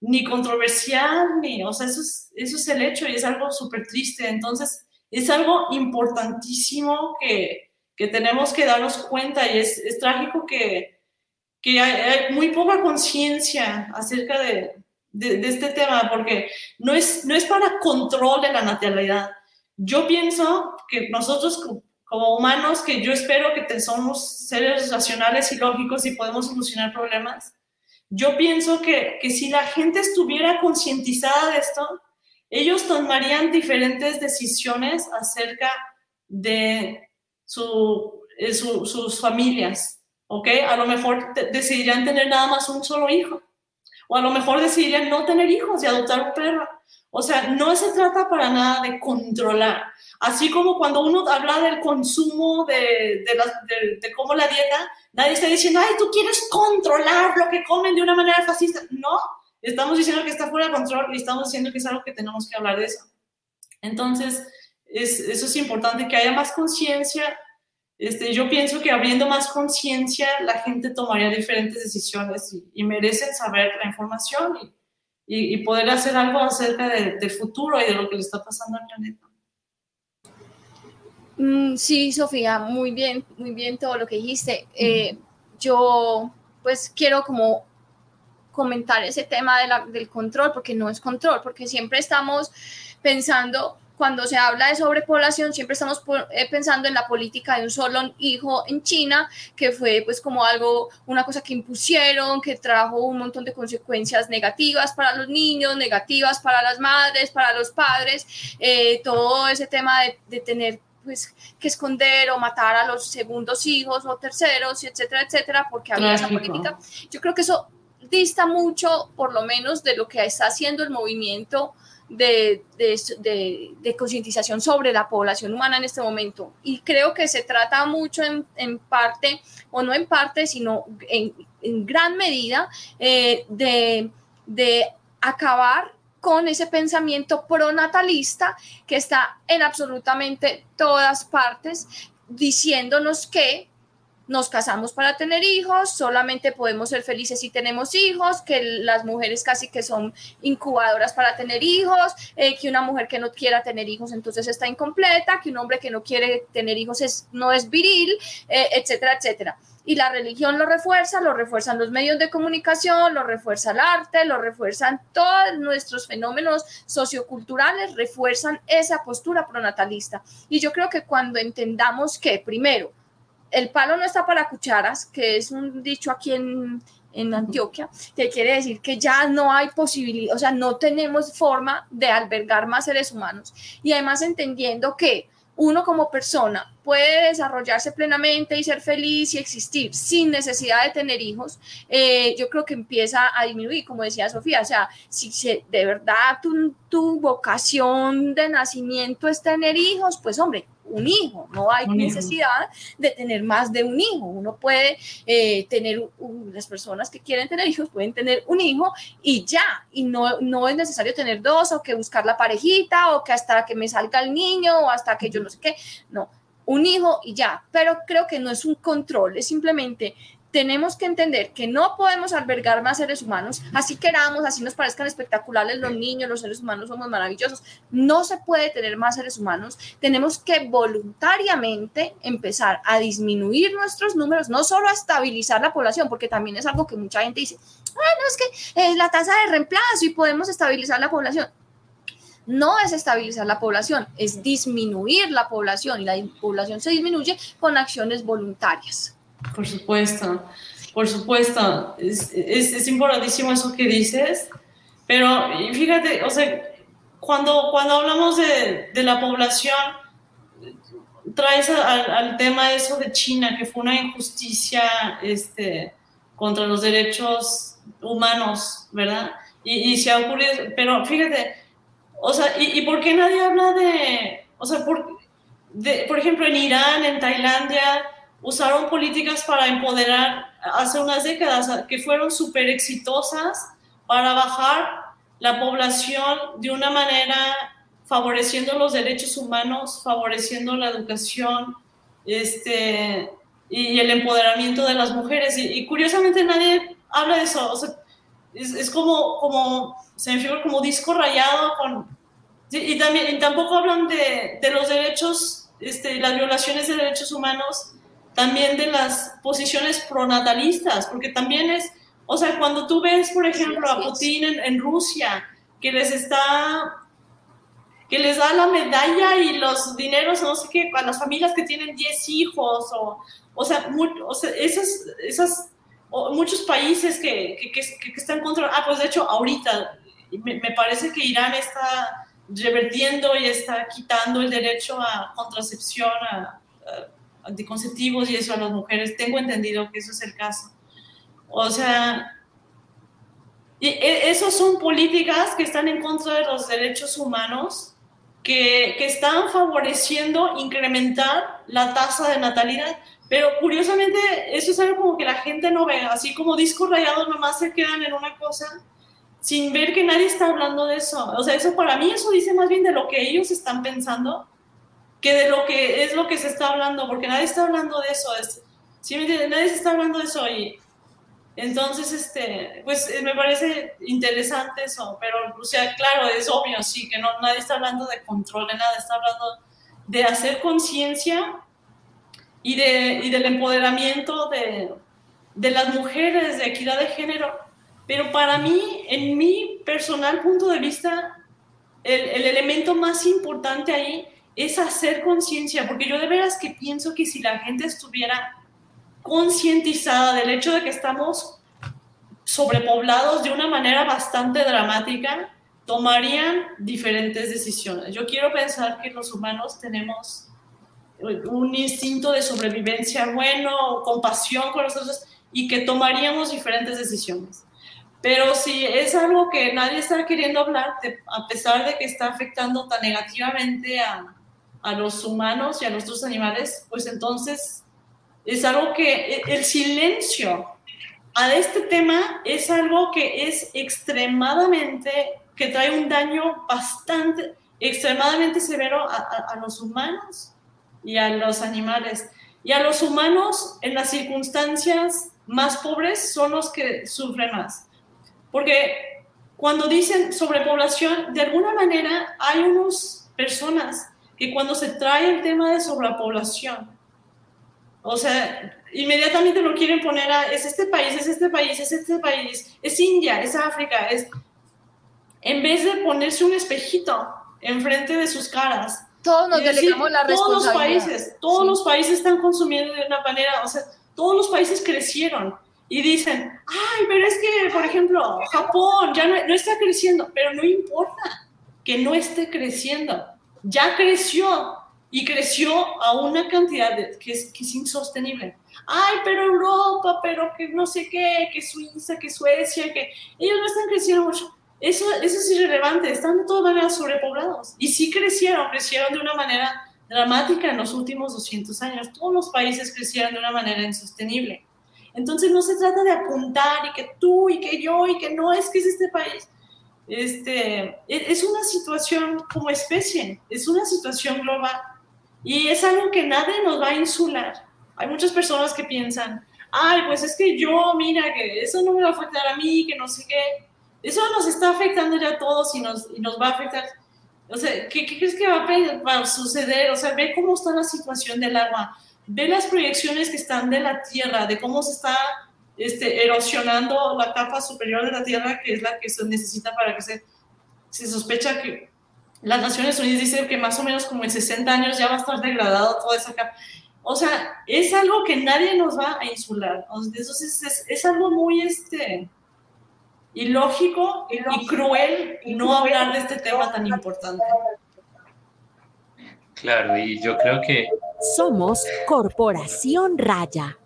ni controversial, ni, o sea, eso es, eso es el hecho y es algo súper triste. Entonces, es algo importantísimo que, que tenemos que darnos cuenta y es, es trágico que, que hay, muy poca conciencia acerca de, de, de, este tema, porque no es, no es para control de la natalidad, yo pienso que nosotros como humanos, que yo espero que somos seres racionales y lógicos y podemos solucionar problemas, yo pienso que, que si la gente estuviera concientizada de esto, ellos tomarían diferentes decisiones acerca de su, eh, sus familias, ¿ok? A lo mejor decidirían tener nada más un solo hijo, o a lo mejor decidirían no tener hijos y adoptar un perro. O sea, no se trata para nada de controlar. Así como cuando uno habla del consumo, de, de, cómo la dieta, nadie está diciendo, ay, tú quieres controlar lo que comen de una manera fascista. No, estamos diciendo que está fuera de control y estamos diciendo que es algo que tenemos que hablar de eso. Entonces, eso es importante, que haya más conciencia. Este, yo pienso que abriendo más conciencia, la gente tomaría diferentes decisiones y, merecen saber la información y, poder hacer algo acerca del futuro y de lo que le está pasando al planeta. Mm, sí, Sofía, muy bien, muy bien todo lo que dijiste. Eh, yo pues quiero como comentar ese tema del control, porque no es control, porque siempre estamos pensando cuando se habla de sobrepoblación, siempre estamos eh, pensando en la política de un solo hijo en China, que fue pues como algo, una cosa que impusieron, que trajo un montón de consecuencias negativas para los niños, negativas para las madres, para los padres, eh, todo ese tema de, de tener pues que esconder o matar a los segundos hijos o terceros, etcétera, etcétera, porque había esa política. Yo creo que eso dista mucho, por lo menos, de lo que está haciendo el movimiento de, de, de, concientización sobre la población humana en este momento. Y creo que se trata mucho en, en parte, o no en parte, sino en, en gran medida, eh, de, de acabar con ese pensamiento pronatalista que está en absolutamente todas partes, diciéndonos que nos casamos para tener hijos, solamente podemos ser felices si tenemos hijos, que las mujeres casi que son incubadoras para tener hijos, eh, que una mujer que no quiera tener hijos entonces está incompleta, que un hombre que no quiere tener hijos es, no es viril, eh, etcétera, etcétera. Y la religión lo refuerza, lo refuerzan los medios de comunicación, lo refuerza el arte, lo refuerzan todos nuestros fenómenos socioculturales, refuerzan esa postura pronatalista. Y yo creo que cuando entendamos que, primero, el palo no está para cucharas, que es un dicho aquí en, en Antioquia, que quiere decir que ya no hay posibilidad, o sea, no tenemos forma de albergar más seres humanos. Y además entendiendo que uno como persona puede desarrollarse plenamente y ser feliz y existir sin necesidad de tener hijos, eh, yo creo que empieza a disminuir, como decía Sofía, o sea, si de verdad tu, tu vocación de nacimiento es tener hijos, pues hombre, un hijo, no hay necesidad de tener más de un hijo. Uno puede eh, tener, las personas que quieren tener hijos pueden tener un hijo y ya, y no, no es necesario tener dos o que buscar la parejita o que hasta que me salga el niño o hasta que yo no sé qué, no, un hijo y ya, pero creo que no es un control, es simplemente tenemos que entender que no podemos albergar más seres humanos, así queramos, así nos parezcan espectaculares los niños, los seres humanos somos maravillosos, no se puede tener más seres humanos, tenemos que voluntariamente empezar a disminuir nuestros números, no solo a estabilizar la población, porque también es algo que mucha gente dice, bueno, es que es la tasa de reemplazo y podemos estabilizar la población. No es estabilizar la población, es disminuir la población y la población se disminuye con acciones voluntarias. Por supuesto, por supuesto. Es, es, es importantísimo eso que dices, pero fíjate, o sea, cuando, cuando hablamos de, de la población, traes al, al, tema eso de China, que fue una injusticia este, contra los derechos humanos, ¿verdad? Y, y se ha ocurrido, pero fíjate, o sea, ¿y, y por qué nadie habla de, o sea, por, de, por ejemplo, en Irán, en Tailandia, usaron políticas para empoderar hace unas décadas que fueron súper exitosas para bajar la población de una manera favoreciendo los derechos humanos, favoreciendo la educación este, y el empoderamiento de las mujeres. Y, curiosamente nadie habla de eso. O sea, es, es, como, como, se me figura como disco rayado con... Y, también, y tampoco hablan de, de los derechos, este, las violaciones de derechos humanos también de las posiciones pronatalistas, porque también es, o sea, cuando tú ves, por ejemplo, a Putin en, Rusia, que les está, que les da la medalla y los dineros, no sé qué, a las familias que tienen 10 hijos, o, o sea, o sea esas, esas muchos países que, que, que, están contra, ah, pues de hecho, ahorita me, me parece que Irán está revertiendo y está quitando el derecho a contracepción a, a anticonceptivos y eso a las mujeres. Tengo entendido que eso es el caso. O sea, e, esos son políticas que están en contra de los derechos humanos, que, que están favoreciendo incrementar la tasa de natalidad. Pero curiosamente, eso es algo como que la gente no ve, así como discos rayados nomás se quedan en una cosa sin ver que nadie está hablando de eso. O sea, eso para mí, eso dice más bien de lo que ellos están pensando que de lo que es lo que se está hablando, porque nadie está hablando de eso, es, ¿sí me entiendes? Nadie se está hablando de eso y entonces, este, pues eh, me parece interesante eso, pero, o sea, claro, es obvio, sí, que no, nadie está hablando de control de nada, está hablando de hacer conciencia y, de, y del empoderamiento de, de las mujeres, de equidad de género, pero para mí, en mi personal punto de vista, el, el elemento más importante ahí es hacer conciencia, porque yo de veras que pienso que si la gente estuviera concientizada del hecho de que estamos sobrepoblados de una manera bastante dramática, tomarían diferentes decisiones. Yo quiero pensar que los humanos tenemos un instinto de sobrevivencia bueno, compasión con nosotros y que tomaríamos diferentes decisiones. Pero si es algo que nadie está queriendo hablar, a pesar de que está afectando tan negativamente a, a los humanos y a nuestros animales, pues entonces es algo que e, el silencio a este tema es algo que es extremadamente que trae un daño bastante, extremadamente severo a, a los humanos y a los animales. Y a los humanos en las circunstancias más pobres son los que sufren más. Porque cuando dicen sobrepoblación, de alguna manera hay unas personas que cuando se trae el tema de sobrepoblación, o sea, inmediatamente lo quieren poner a, es este país, es este país, es este país, es India, es África, es... En vez de ponerse un espejito enfrente de sus caras. Todos nos delegamos la. Todos los países, todos los países están consumiendo de una manera, o sea, todos los países crecieron y dicen, ay, pero es que, por ejemplo, Japón ya no, no está creciendo, pero no importa que no esté creciendo, ya creció y creció a una cantidad que, es, que es insostenible. Ay, pero Europa, pero que no sé qué, que Suiza, que Suecia, que ellos no están creciendo mucho. Eso, eso es irrelevante, están de todas maneras sobrepoblados. Y sí crecieron, crecieron de una manera dramática en los últimos 200 años. Todos los países crecieron de una manera insostenible. Entonces no se trata de apuntar y que tú y que yo y que no es que es este país. Este, e, es una situación como especie, es una situación global y es algo que nadie nos va a insular. Hay muchas personas que piensan, ay, pues es que yo, mira, que eso no me va a afectar a mí, que no sé qué. Eso nos está afectando ya a todos y nos, y nos va a afectar. O sea, ¿qué, ¿qué, crees que va a, va a suceder? O sea, ve cómo está la situación del agua, ve las proyecciones que están de la Tierra, de cómo se está este, erosionando la capa superior de la Tierra, que es la que se necesita para que se, se sospecha que las Naciones Unidas dicen que más o menos como en 60 años ya va a estar degradado toda esa capa. O sea, es algo que nadie nos va a insular. Entonces es, es algo muy este, ilógico, y cruel no hablar de este tema tan importante. Claro, y yo creo que... Somos Corporación Raya.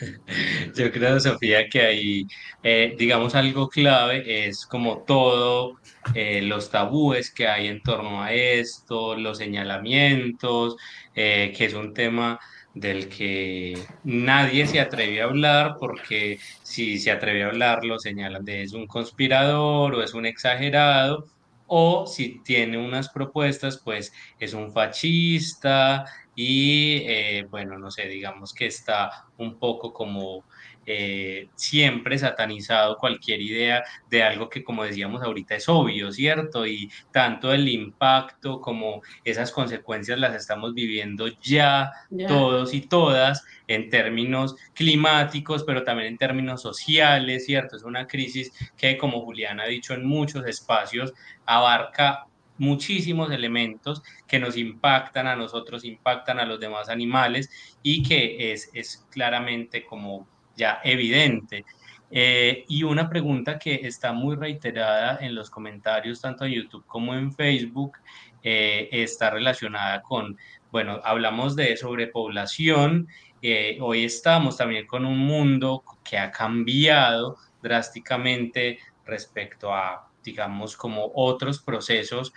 Yo creo, Sofía, que ahí, eh, digamos, algo clave es como todo eh, los tabúes que hay en torno a esto, los señalamientos, eh, que es un tema del que nadie se atreve a hablar porque si se atreve a hablar lo señalan de es un conspirador o es un exagerado o si tiene unas propuestas pues es un fascista y eh, bueno, no sé, digamos que está un poco como eh, siempre satanizado cualquier idea de algo que, como decíamos ahorita, es obvio, ¿cierto? Y tanto el impacto como esas consecuencias las estamos viviendo ya todos y todas en términos climáticos, pero también en términos sociales, ¿cierto? Es una crisis que, como Julián ha dicho en muchos espacios, abarca muchísimos elementos que nos impactan a nosotros, impactan a los demás animales y que es, es claramente como ya evidente. Eh, y una pregunta que está muy reiterada en los comentarios, tanto en YouTube como en Facebook, eh, está relacionada con, bueno, hablamos de sobrepoblación, eh, hoy estamos también con un mundo que ha cambiado drásticamente respecto a, digamos, como otros procesos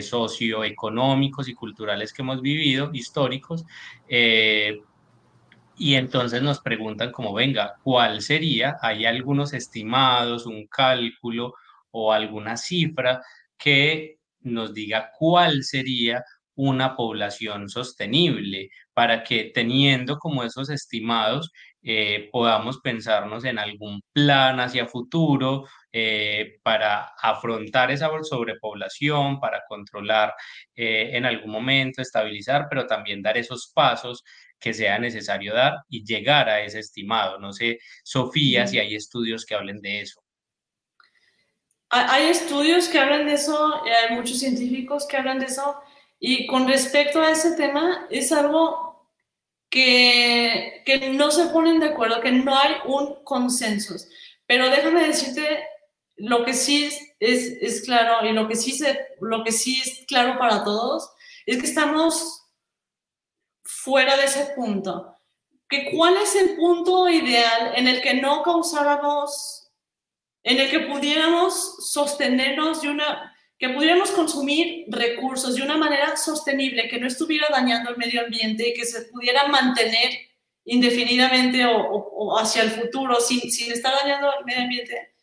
socioeconómicos y culturales que hemos vivido, históricos, y entonces nos preguntan como, venga, ¿cuál sería? ¿Hay algunos estimados, un cálculo o alguna cifra que nos diga cuál sería una población sostenible para que teniendo como esos estimados eh, podamos pensarnos en algún plan hacia futuro eh, para afrontar esa sobrepoblación, para controlar eh, en algún momento, estabilizar, pero también dar esos pasos que sea necesario dar y llegar a ese estimado. No sé, Sofía, si hay estudios que hablen de eso. Hay estudios que hablan de eso, hay muchos científicos que hablan de eso, y con respecto a ese tema, es algo que, que no se ponen de acuerdo, que no hay un consenso. Pero déjame decirte lo que sí es, es, claro y lo que, sí se, lo que sí es claro para todos es que estamos fuera de ese punto. Que ¿Cuál es el punto ideal en el que no causáramos, en el que pudiéramos sostenernos de una, que pudiéramos consumir recursos de una manera sostenible, que no estuviera dañando el medio ambiente y que se pudiera mantener indefinidamente o, hacia el futuro sin, sin estar dañando el medio ambiente?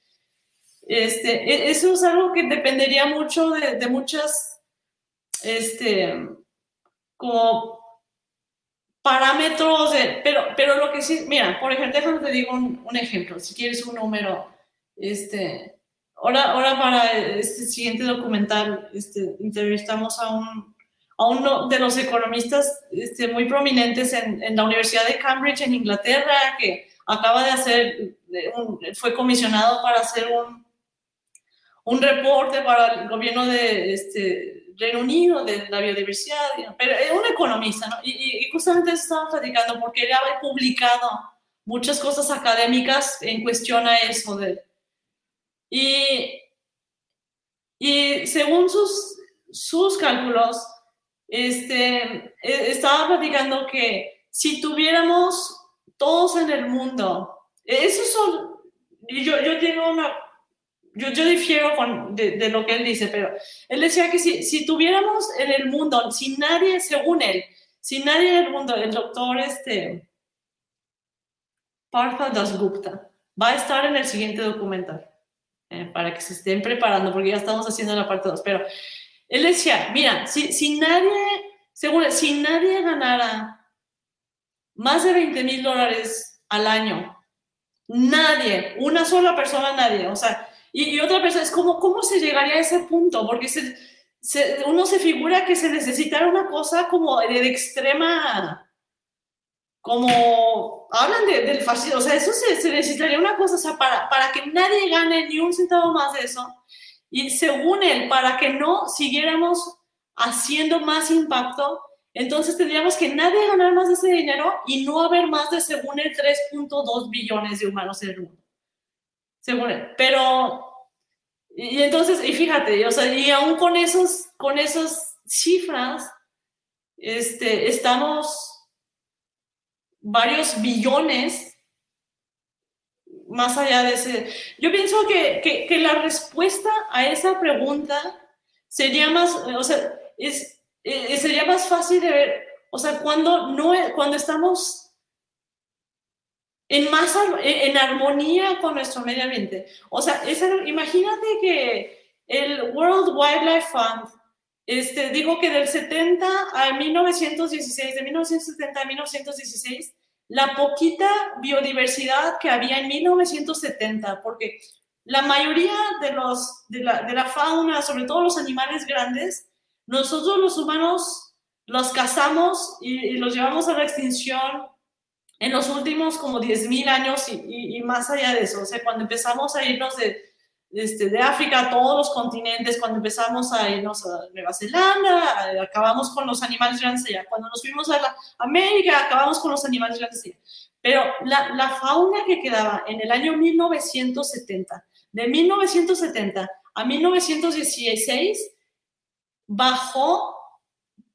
Este, e, eso es algo que dependería mucho de, de muchas, este, como parámetros, de, pero, pero lo que sí, mira, por ejemplo, déjame te digo un, un, ejemplo, si quieres un número, este, ahora, ahora para este siguiente documental, este, entrevistamos a un, a uno de los economistas este, muy prominentes en, en, la Universidad de Cambridge en Inglaterra, que acaba de hacer, un, fue comisionado para hacer un, un reporte para el gobierno de este, Reino Unido, de la biodiversidad, pero es un economista, ¿no? Y, y justamente estaba platicando porque él había publicado muchas cosas académicas en cuestión a eso. De, y, y según sus, sus cálculos, este, e, estaba platicando que si tuviéramos todos en el mundo, eso son, yo, yo tengo una, yo, yo difiero con, de, de, lo que él dice, pero él decía que si, si tuviéramos en el mundo, si nadie, según él, si nadie en el mundo, el doctor este, Partha Dasgupta, va a estar en el siguiente documental, eh, para que se estén preparando, porque ya estamos haciendo la parte 2, pero él decía, mira, si, si nadie, según si nadie ganara más de 20 mil dólares al año, nadie, una sola persona, nadie, o sea, y, otra persona, es como, ¿cómo se llegaría a ese punto? Porque uno se figura que se necesitara una cosa como de, de extrema, como, hablan de, del fascismo, o sea, eso se, se, necesitaría una cosa, o sea, para, para que nadie gane ni un centavo más de eso, y según él, para que no siguiéramos haciendo más impacto, entonces tendríamos que nadie ganar más de ese dinero y no haber más de, según él, 3.2 billones de humanos en el mundo. Según él. Pero, y entonces, y fíjate, o sea, y aún con, esos, con esas cifras, este, estamos varios billones más allá de ese. Yo pienso que, que, la respuesta a esa pregunta sería más, o sea, es, es, sería más fácil de ver, o sea, cuando, no, cuando estamos en más en, armonía con nuestro medio ambiente. O sea, imagínate que el World Wildlife Fund este, dijo que del 70 a 1916, de 1970 a 1916, la poquita biodiversidad que había en 1970, porque la mayoría de, los, de, la, de la fauna, sobre todo los animales grandes, nosotros los humanos los cazamos y, y los llevamos a la extinción en los últimos como 10.000 años y, y, y, más allá de eso. O sea, cuando empezamos a irnos de, este, de África a todos los continentes, cuando empezamos a irnos a Nueva Zelanda, acabamos con los animales grandes allá. Cuando nos fuimos a la América, acabamos con los animales grandes allá. Pero la, la fauna que quedaba en el año 1970, de 1970 a 1916, bajó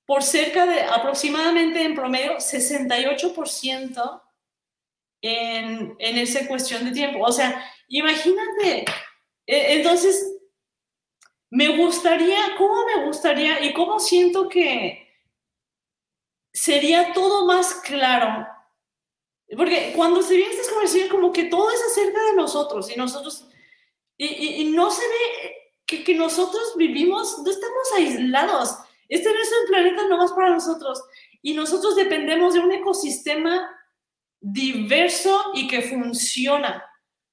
por cerca de aproximadamente en promedio 68% en, en esa cuestión de tiempo. O sea, imagínate entonces, me gustaría, ¿cómo me gustaría y cómo siento que sería todo más claro? Porque cuando se ve estas conversaciones, como que todo es acerca de nosotros y nosotros, y no se ve que, que, nosotros vivimos, no estamos aislados. Este no es un planeta nomás para nosotros y nosotros dependemos de un ecosistema diverso y que funciona.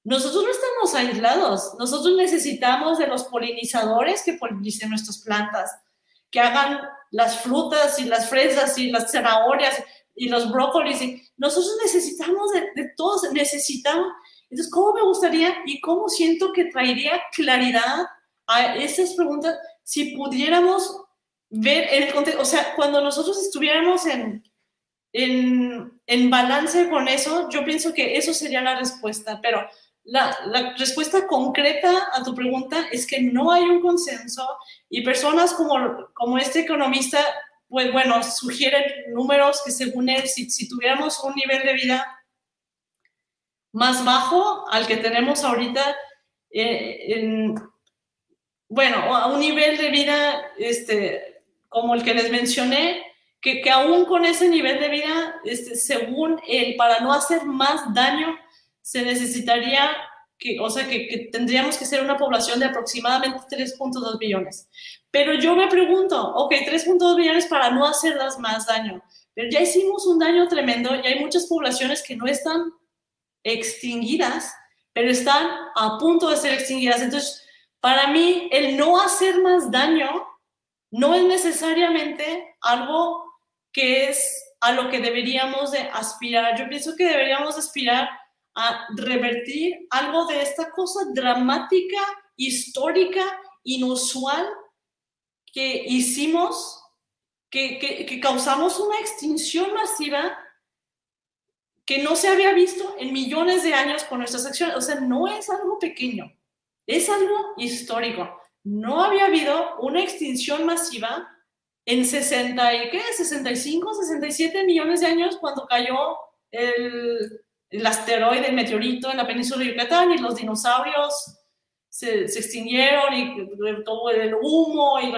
Nosotros no estamos aislados, nosotros necesitamos de los polinizadores que polinicen nuestras plantas, que hagan las frutas y las fresas y las zanahorias y los brócolis. Nosotros necesitamos de, de todos, necesitamos. Entonces, ¿cómo me gustaría y cómo siento que traería claridad a estas preguntas si pudiéramos ver el contexto? O sea, cuando nosotros estuviéramos en, en, en balance con eso, yo pienso que eso sería la respuesta, pero la, respuesta concreta a tu pregunta es que no hay un consenso y personas como, como este economista, pues bueno, sugieren números que según él, si, si tuviéramos un nivel de vida más bajo al que tenemos ahorita, eh, en, bueno, a un nivel de vida este, como el que les mencioné, que, que aún con ese nivel de vida, este, según él, para no hacer más daño se necesitaría que, o sea, que, que tendríamos que ser una población de aproximadamente 3.2 billones. Pero yo me pregunto, ok, 3.2 billones para no hacerlas más daño, pero ya hicimos un daño tremendo y hay muchas poblaciones que no están extinguidas, pero están a punto de ser extinguidas. Entonces, para mí, el no hacer más daño no es necesariamente algo que es a lo que deberíamos de aspirar. Yo pienso que deberíamos aspirar a revertir algo de esta cosa dramática, histórica, inusual que hicimos, que, que, causamos una extinción masiva que no se había visto en millones de años con nuestras acciones. O sea, no es algo pequeño, es algo histórico. No había habido una extinción masiva en 60 y qué, 65, 67 millones de años cuando cayó el, el asteroide, el meteorito en la península de Yucatán y los dinosaurios se, se extinguieron y todo el humo y,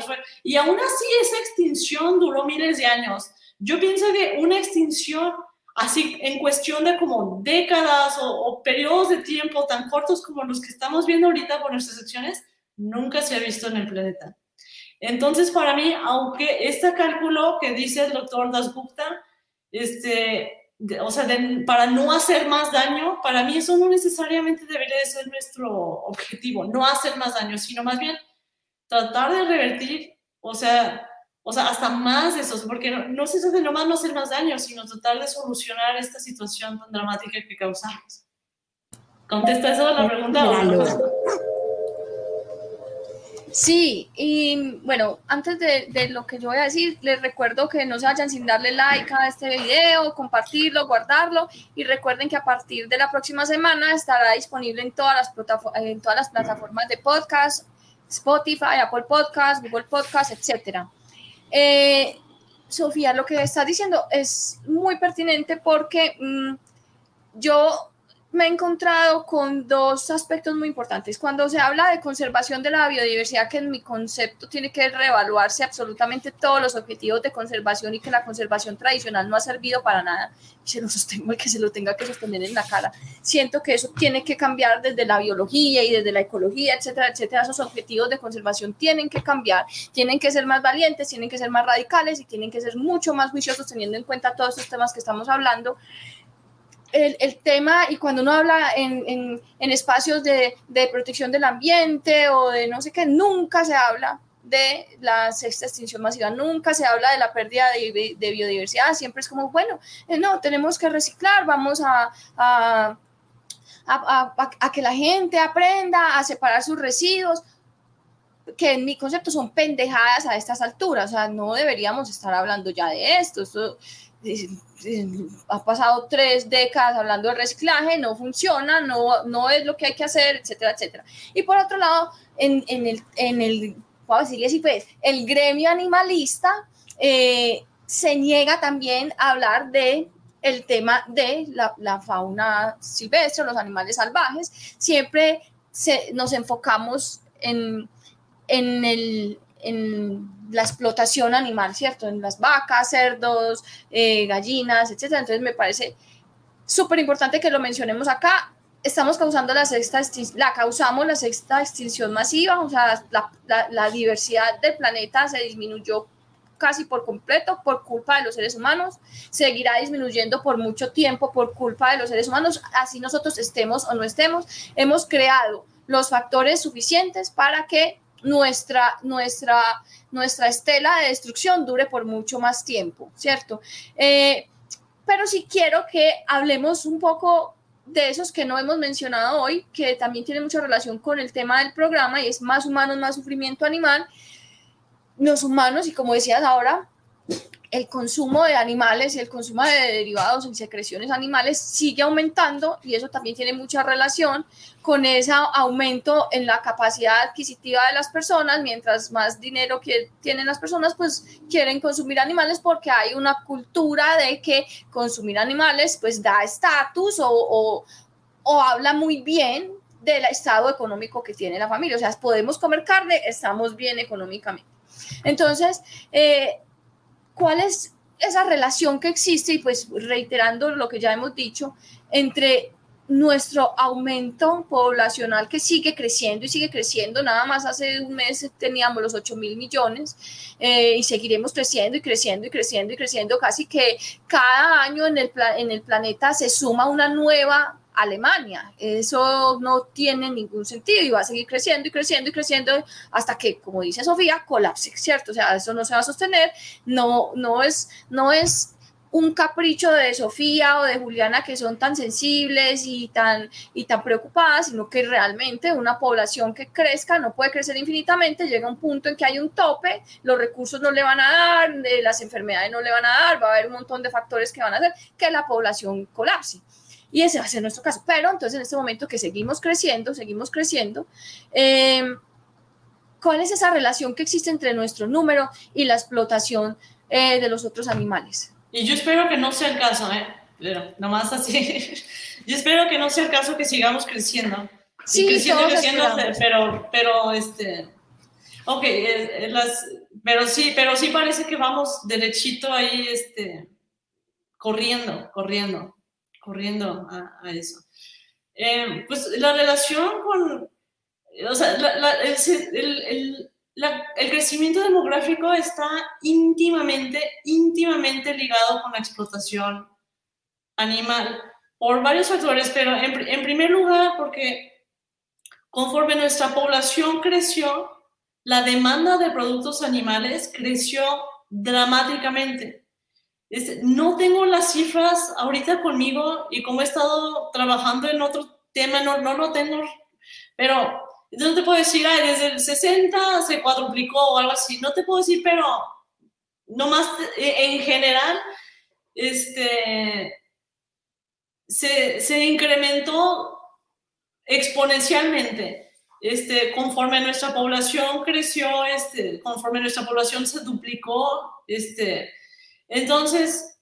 y aún así esa extinción duró miles de años. Yo pienso que una extinción así en cuestión de como décadas o, o periodos de tiempo tan cortos como los que estamos viendo ahorita por nuestras acciones, nunca se ha visto en el planeta. Entonces, para mí, aunque este cálculo que dice el doctor Dasgupta, este, o sea, para no hacer más daño, para mí eso no necesariamente debería de ser nuestro objetivo, no hacer más daño, sino más bien tratar de revertir, o sea, o sea, hasta más de eso, porque no, no se trata de nomás no hacer más daño, sino tratar de solucionar esta situación tan dramática que causamos. ¿Contesta eso la pregunta? Sí, y bueno, antes de, lo que yo voy a decir, les recuerdo que no se vayan sin darle like a este video, compartirlo, guardarlo y recuerden que a partir de la próxima semana estará disponible en todas las, plataformas de podcast, Spotify, Apple Podcast, Google Podcast, etc. Eh, Sofía, lo que estás diciendo es muy pertinente porque mm, yo me he encontrado con dos aspectos muy importantes. Cuando se habla de conservación de la biodiversidad, que en mi concepto tiene que reevaluarse absolutamente todos los objetivos de conservación y que la conservación tradicional no ha servido para nada, y se lo sostengo el que se lo tenga que sostener en la cara. Siento que eso tiene que cambiar desde la biología y desde la ecología, etcétera, etcétera. Esos objetivos de conservación tienen que cambiar, tienen que ser más valientes, tienen que ser más radicales y tienen que ser mucho más juiciosos teniendo en cuenta todos estos temas que estamos hablando el, tema, y cuando uno habla en, espacios de, protección del ambiente o de no sé qué, nunca se habla de la sexta extinción masiva, nunca se habla de la pérdida de, biodiversidad, siempre es como, bueno, eh, no, tenemos que reciclar, vamos a, a, a, que la gente aprenda a separar sus residuos, que en mi concepto son pendejadas a estas alturas, o sea, no deberíamos estar hablando ya de esto ha pasado tres décadas hablando de reciclaje, no funciona, no, no es lo que hay que hacer, etcétera, etcétera. Y por otro lado, en, en el, en el, así, pues, el gremio animalista eh, se niega también a hablar de el tema de la, la fauna silvestre, los animales salvajes. Siempre se, nos enfocamos en, en el, en la explotación animal, ¿cierto? En las vacas, cerdos, eh, gallinas, etcétera. Entonces me parece súper importante que lo mencionemos acá. Estamos causando la sexta la causamos la sexta extinción masiva, o sea, la, la diversidad del planeta se disminuyó casi por completo por culpa de los seres humanos, seguirá disminuyendo por mucho tiempo por culpa de los seres humanos, así nosotros estemos o no estemos, hemos creado los factores suficientes para que nuestra, nuestra, nuestra estela de destrucción dure por mucho más tiempo, ¿cierto? Eh, pero sí quiero que hablemos un poco de esos que no hemos mencionado hoy, que también tiene mucha relación con el tema del programa y es más humanos, más sufrimiento animal. Los humanos, y como decías ahora, el consumo de animales y el consumo de derivados en secreciones animales sigue aumentando y eso también tiene mucha relación con ese aumento en la capacidad adquisitiva de las personas. Mientras más dinero que tienen las personas, pues quieren consumir animales porque hay una cultura de que consumir animales pues da estatus o, o habla muy bien del estado económico que tiene la familia. O sea, podemos comer carne, estamos bien económicamente. Entonces, eh, ¿cuál es esa relación que existe? Y pues reiterando lo que ya hemos dicho, entre nuestro aumento poblacional que sigue creciendo y sigue creciendo, nada más hace un mes teníamos los 8 mil millones eh, y seguiremos creciendo y creciendo y creciendo y creciendo, casi que cada año en el, en el planeta se suma una nueva Alemania. Eso no tiene ningún sentido y va a seguir creciendo y creciendo y creciendo hasta que, como dice Sofía, colapse, ¿cierto? O sea, eso no se va a sostener, no, no, es, no es un capricho de Sofía o de Juliana que son tan sensibles y tan, y tan preocupadas, sino que realmente una población que crezca no puede crecer infinitamente, llega un punto en que hay un tope, los recursos no le van a dar, las enfermedades no le van a dar, va a haber un montón de factores que van a hacer que la población colapse. Y ese va a ser nuestro caso. Pero entonces en este momento que seguimos creciendo, seguimos creciendo, em, ¿cuál es esa relación que existe entre nuestro número y la explotación eh, de los otros animales? Y yo espero que no sea el caso, ¿eh? Pero nomás así. yo espero que no sea el caso que sigamos creciendo. Sí, creciendo, creciendo, pero, pero, este. Ok, eh, eh, las, pero sí, pero sí parece que vamos derechito ahí, este, corriendo, corriendo, corriendo a, a eso. Eh, pues la relación con, o sea, el, el, el crecimiento demográfico está íntimamente, íntimamente ligado con la explotación animal por varios factores, pero en, en primer lugar porque conforme nuestra población creció, la demanda de productos animales creció dramáticamente. No tengo las cifras ahorita conmigo y como he estado trabajando en otro tema, no, no lo tengo, pero no te puedo decir, desde el 60 se cuadruplicó o algo así. No te puedo decir, pero nomás eh, en general, este, se, se incrementó exponencialmente. Este, conforme nuestra población creció, este, conforme nuestra población se duplicó, este, entonces,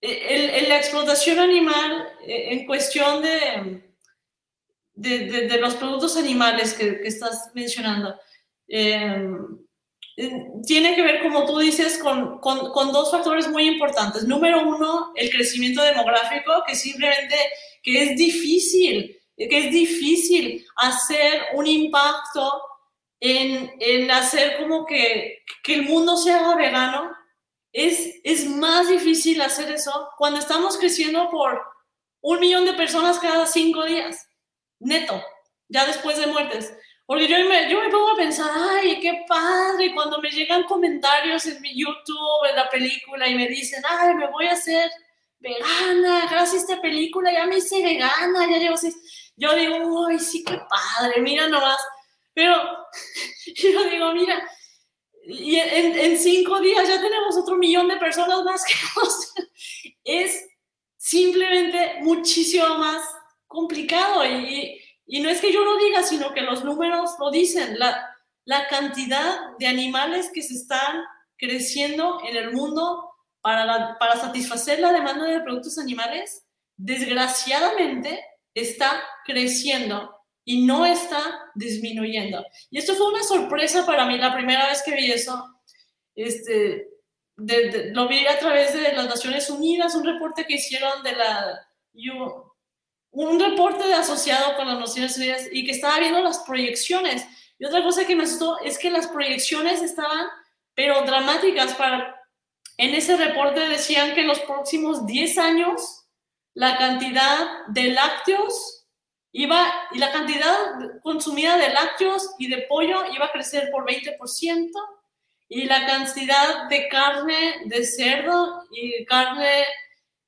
e, la explotación animal e, en cuestión de, de, los productos animales que, estás mencionando, eh, tiene que ver, como tú dices, con, con, dos factores muy importantes. Número uno, el crecimiento demográfico, que simplemente que es difícil, que es difícil hacer un impacto en, en hacer como que, que el mundo se haga vegano. Es, es más difícil hacer eso cuando estamos creciendo por un millón de personas cada cinco días neto, ya después de muertes. Porque yo me, yo me pongo a pensar, ay, qué padre, cuando me llegan comentarios en mi YouTube, en la película, y me dicen, ay, me voy a hacer vegana, gracias a esta película ya me hice vegana, ya llevo así. Yo digo, ay, sí, qué padre, mira nomás. Pero yo digo, mira, y en, en cinco días ya tenemos otro millón de personas más que Es simplemente muchísimo más complicado y, y, no es que yo lo diga, sino que los números lo dicen. La, la cantidad de animales que se están creciendo en el mundo para, para satisfacer la demanda de productos animales, desgraciadamente está creciendo y no está disminuyendo. Y esto fue una sorpresa para mí la primera vez que vi eso. Este, lo vi a través de las Naciones Unidas, un reporte que hicieron de la un reporte de asociado con las Naciones Unidas y que estaba viendo las proyecciones. Y otra cosa que me asustó es que las proyecciones estaban, pero dramáticas. Para, en ese reporte decían que en los próximos 10 años la cantidad de lácteos iba, y la cantidad consumida de lácteos y de pollo iba a crecer por 20%, y la cantidad de carne de cerdo y carne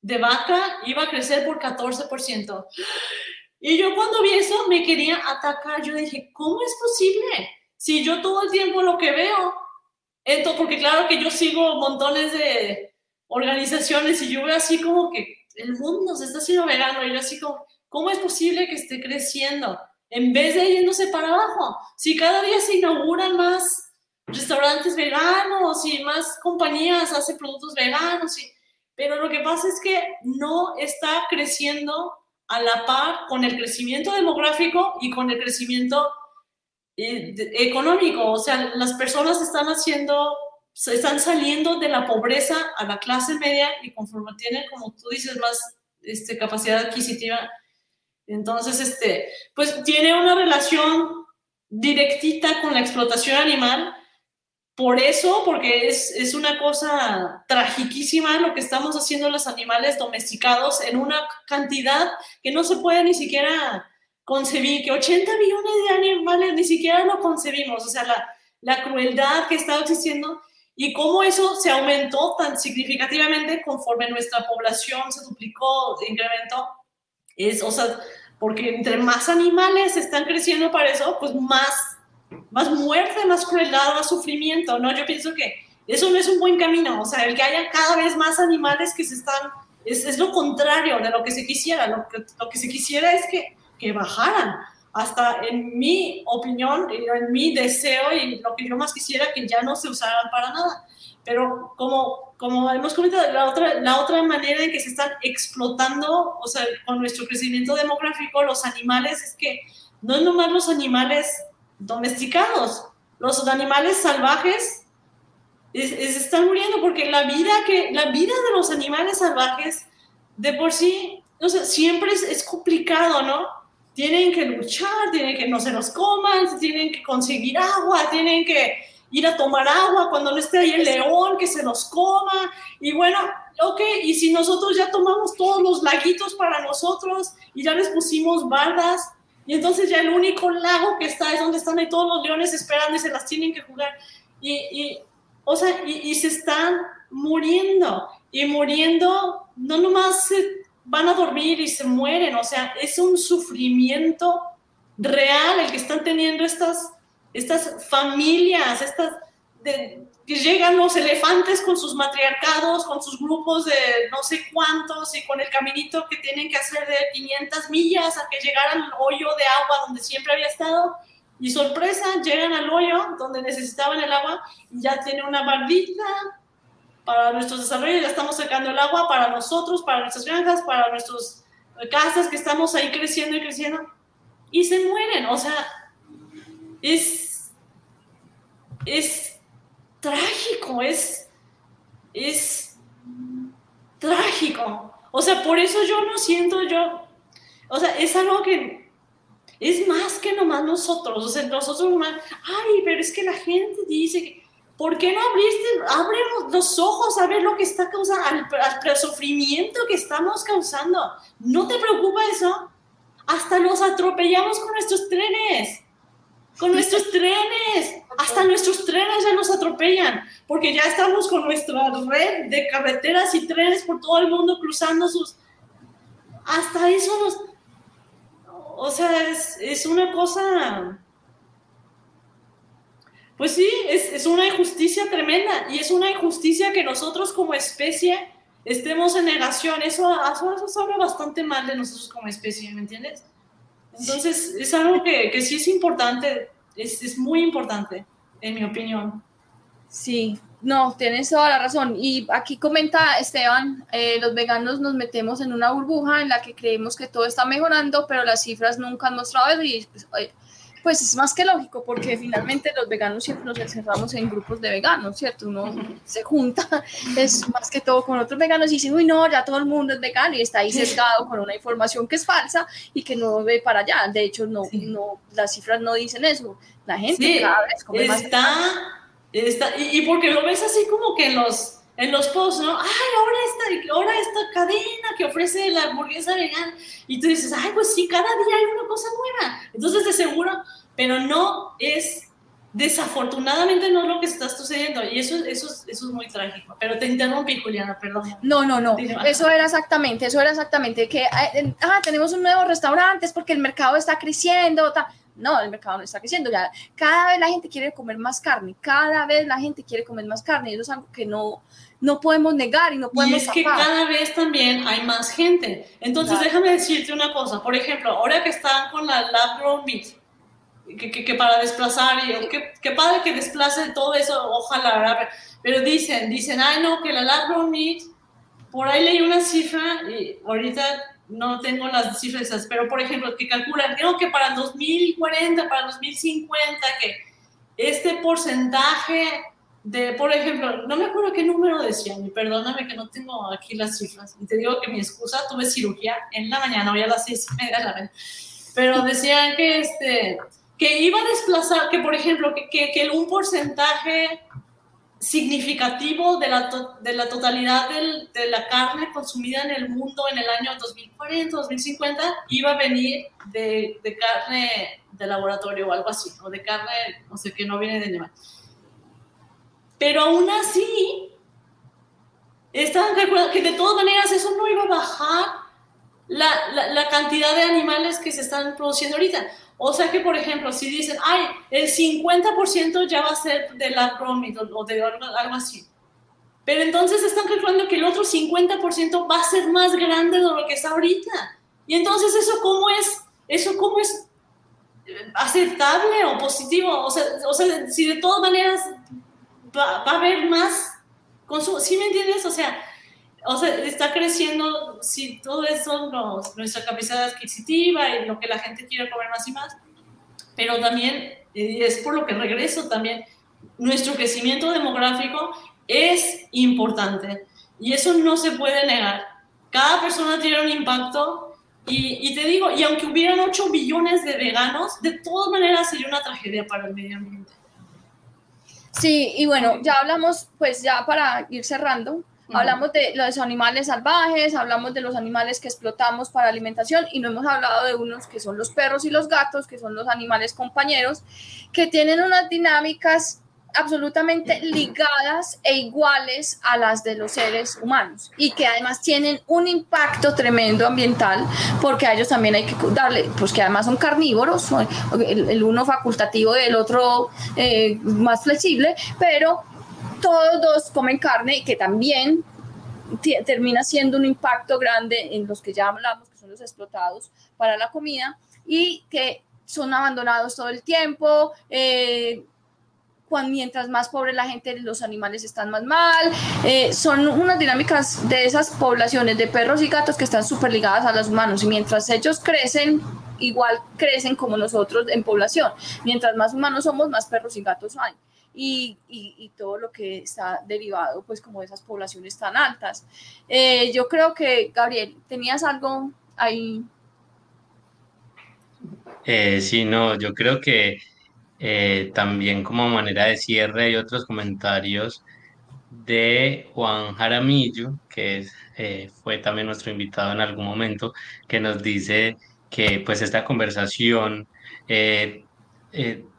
de vaca iba a crecer por 14%. Y yo cuando vi eso me quería atacar. Yo dije, ¿cómo es posible? Si yo todo el tiempo lo que veo, esto, porque claro que yo sigo montones de organizaciones y yo veo así como que el mundo se está haciendo vegano y yo así como, ¿cómo es posible que esté creciendo? En vez de yéndose para abajo, si cada día se inauguran más restaurantes veganos y más compañías hacen productos veganos y pero lo que pasa es que no está creciendo a la par con el crecimiento demográfico y con el crecimiento eh, económico. O sea, las personas están haciendo, están saliendo de la pobreza a la clase media y conforme tienen, como tú dices, más este, capacidad adquisitiva. Entonces, este, pues tiene una relación directita con la explotación animal. Por eso, porque es, es una cosa tragiquísima lo que estamos haciendo los animales domesticados en una cantidad que no se puede ni siquiera concebir, que 80 millones de animales ni siquiera lo concebimos. O sea, la, la crueldad que está existiendo y cómo eso se aumentó tan significativamente conforme nuestra población se duplicó, incrementó. Es, o sea, porque entre más animales están creciendo para eso, pues más, más muerte, más crueldad, más sufrimiento, ¿no? Yo pienso que eso no es un buen camino, o sea, el que haya cada vez más animales que se están, es, es lo contrario de lo que se quisiera, lo que, lo que se quisiera es que, que bajaran, hasta en mi opinión, en mi deseo y lo que yo más quisiera que ya no se usaran para nada. Pero como, como hemos comentado, la otra, la otra manera en que se están explotando, o sea, con nuestro crecimiento demográfico, los animales, es que no es nomás los animales domesticados, los animales salvajes se están muriendo porque la vida, que, la vida de los animales salvajes de por sí, o sea, siempre es, es complicado, ¿no? Tienen que luchar, tienen que no se los coman, tienen que conseguir agua, tienen que ir a tomar agua cuando no esté ahí el león, que se los coma. Y bueno, ok, y si nosotros ya tomamos todos los laguitos para nosotros y ya les pusimos bardas, y entonces ya el único lago que está es donde están ahí todos los leones esperando y se las tienen que jugar. Y, y o sea, y, y, se están muriendo. Y muriendo, no nomás se van a dormir y se mueren, o sea, es un sufrimiento real el que están teniendo estas, estas familias, estas que llegan los elefantes con sus matriarcados, con sus grupos de no sé cuántos y con el caminito que tienen que hacer de 500 millas a que llegaran al hoyo de agua donde siempre había estado. Y sorpresa, llegan al hoyo donde necesitaban el agua y ya tiene una bardita para nuestros desarrollos, ya estamos sacando el agua para nosotros, para nuestras granjas, para nuestras casas que estamos ahí creciendo y creciendo, y se mueren. O sea, es, es trágico, es, es trágico. O sea, por eso yo no siento yo, o sea, es algo que es más que nomás nosotros, o sea, nosotros nomás, ay, pero es que la gente dice que ¿Por qué no abriste, abre los ojos a ver lo que está causando, al, sufrimiento que estamos causando? ¿No te preocupa eso? Hasta nos atropellamos con nuestros trenes. Con nuestros trenes. Hasta nuestros trenes ya nos atropellan. Porque ya estamos con nuestra red de carreteras y trenes por todo el mundo cruzando sus... Hasta eso nos... O sea, es, es una cosa pues sí, es, una injusticia tremenda y es una injusticia que nosotros como especie estemos en negación. Eso, eso, habla bastante mal de nosotros como especie, ¿me entiendes? Entonces, es algo que, que sí es importante, es, es, muy importante, en mi opinión. Sí, no, tienes toda la razón. Y aquí comenta Esteban, eh, los veganos nos metemos en una burbuja en la que creemos que todo está mejorando, pero las cifras nunca han mostrado eso y pues, pues es más que lógico, porque finalmente los veganos siempre nos encerramos en grupos de veganos, ¿cierto? Uno se junta, es más que todo con otros veganos y dice, uy, no, ya todo el mundo es vegano y está ahí sesgado con una información que es falsa y que no ve para allá. De hecho, no, no, las cifras no dicen eso. La gente cada vez come está, más. Está, y, y porque lo ves así como que en los en los posts, ¿no? Ay, ahora esta, ahora esta cadena que ofrece la hamburguesa vegana. Y tú dices, ay, pues sí, cada día hay una cosa nueva. Entonces, de seguro, pero no es, desafortunadamente no es lo que está sucediendo. Y eso, eso, eso es muy trágico. Pero te interrumpí, Juliana, perdón. No, no, no. Eso era exactamente, eso era exactamente. Que, ah, tenemos un nuevo restaurante, es porque el mercado está creciendo. No, el mercado no está creciendo. Ya cada vez la gente quiere comer más carne, cada vez la gente quiere comer más carne. Y eso es algo que no, no podemos negar y no podemos. Y es que cada vez también hay más gente. Entonces, déjame decirte una cosa. Por ejemplo, ahora que están con la Lab Grown Meat, que, que, para desplazar, y que, padre que desplace todo eso, ojalá, pero dicen, dicen, ay no, que la Lab Meat, por ahí leí una cifra, y ahorita no tengo las cifras, pero por ejemplo, que calculan, creo que para el 2040, para el 2050, que este porcentaje de, por ejemplo, no me acuerdo qué número decían, y perdóname que no tengo aquí las cifras, y te digo que mi excusa, tuve cirugía en la mañana, hoy a las seis y media de la mañana, pero decían que, este, que iba a desplazar, que por ejemplo, que, que, que un porcentaje significativo de la, de la totalidad del, de la carne consumida en el mundo en el año 2040, 2050, iba a venir de, de, carne de laboratorio o algo así, o de carne, no sé, que no viene de animal. Pero aún así, estaban calculando que de todas maneras eso no iba a bajar la, la, la cantidad de animales que se están produciendo ahorita. O sea que, por ejemplo, si dicen, ay, el 50% ya va a ser de la cromit o de algo, así. Pero entonces están calculando que el otro 50% va a ser más grande de lo que está ahorita. Y entonces eso cómo es, eso cómo es aceptable o positivo. O sea, o sea si de todas maneras va, va a haber más consumo, ¿sí me entiendes? O sea, o sea, está creciendo, si todo eso, nuestra capacidad adquisitiva y lo que la gente quiere comer más y más, pero también, y es por lo que regreso también, nuestro crecimiento demográfico es importante y eso no se puede negar. Cada persona tiene un impacto y, y te digo, y aunque hubieran 8 billones de veganos, de todas maneras sería una tragedia para el medio ambiente. Sí, y bueno, ya hablamos, pues ya para ir cerrando, Hablamos de los animales salvajes, hablamos de los animales que explotamos para alimentación y no hemos hablado de unos que son los perros y los gatos, que son los animales compañeros, que tienen unas dinámicas absolutamente ligadas e iguales a las de los seres humanos y que además tienen un impacto tremendo ambiental porque a ellos también hay que darle, pues que además son carnívoros, el, uno facultativo y el otro eh, más flexible, pero todos dos comen carne que también termina siendo un impacto grande en los que ya hablamos, que son los explotados para la comida y que son abandonados todo el tiempo. Eh, mientras más pobre la gente, los animales están más mal. Eh, son unas dinámicas de esas poblaciones de perros y gatos que están súper ligadas a los humanos y mientras ellos crecen, igual crecen como nosotros en población. Mientras más humanos somos, más perros y gatos hay y, todo lo que está derivado, pues como de esas poblaciones tan altas. Eh, yo creo que, Gabriel, ¿tenías algo ahí? Eh, sí, no, yo creo que eh, también como manera de cierre hay otros comentarios de Juan Jaramillo, que fue también nuestro invitado en algún momento, que nos dice que pues esta conversación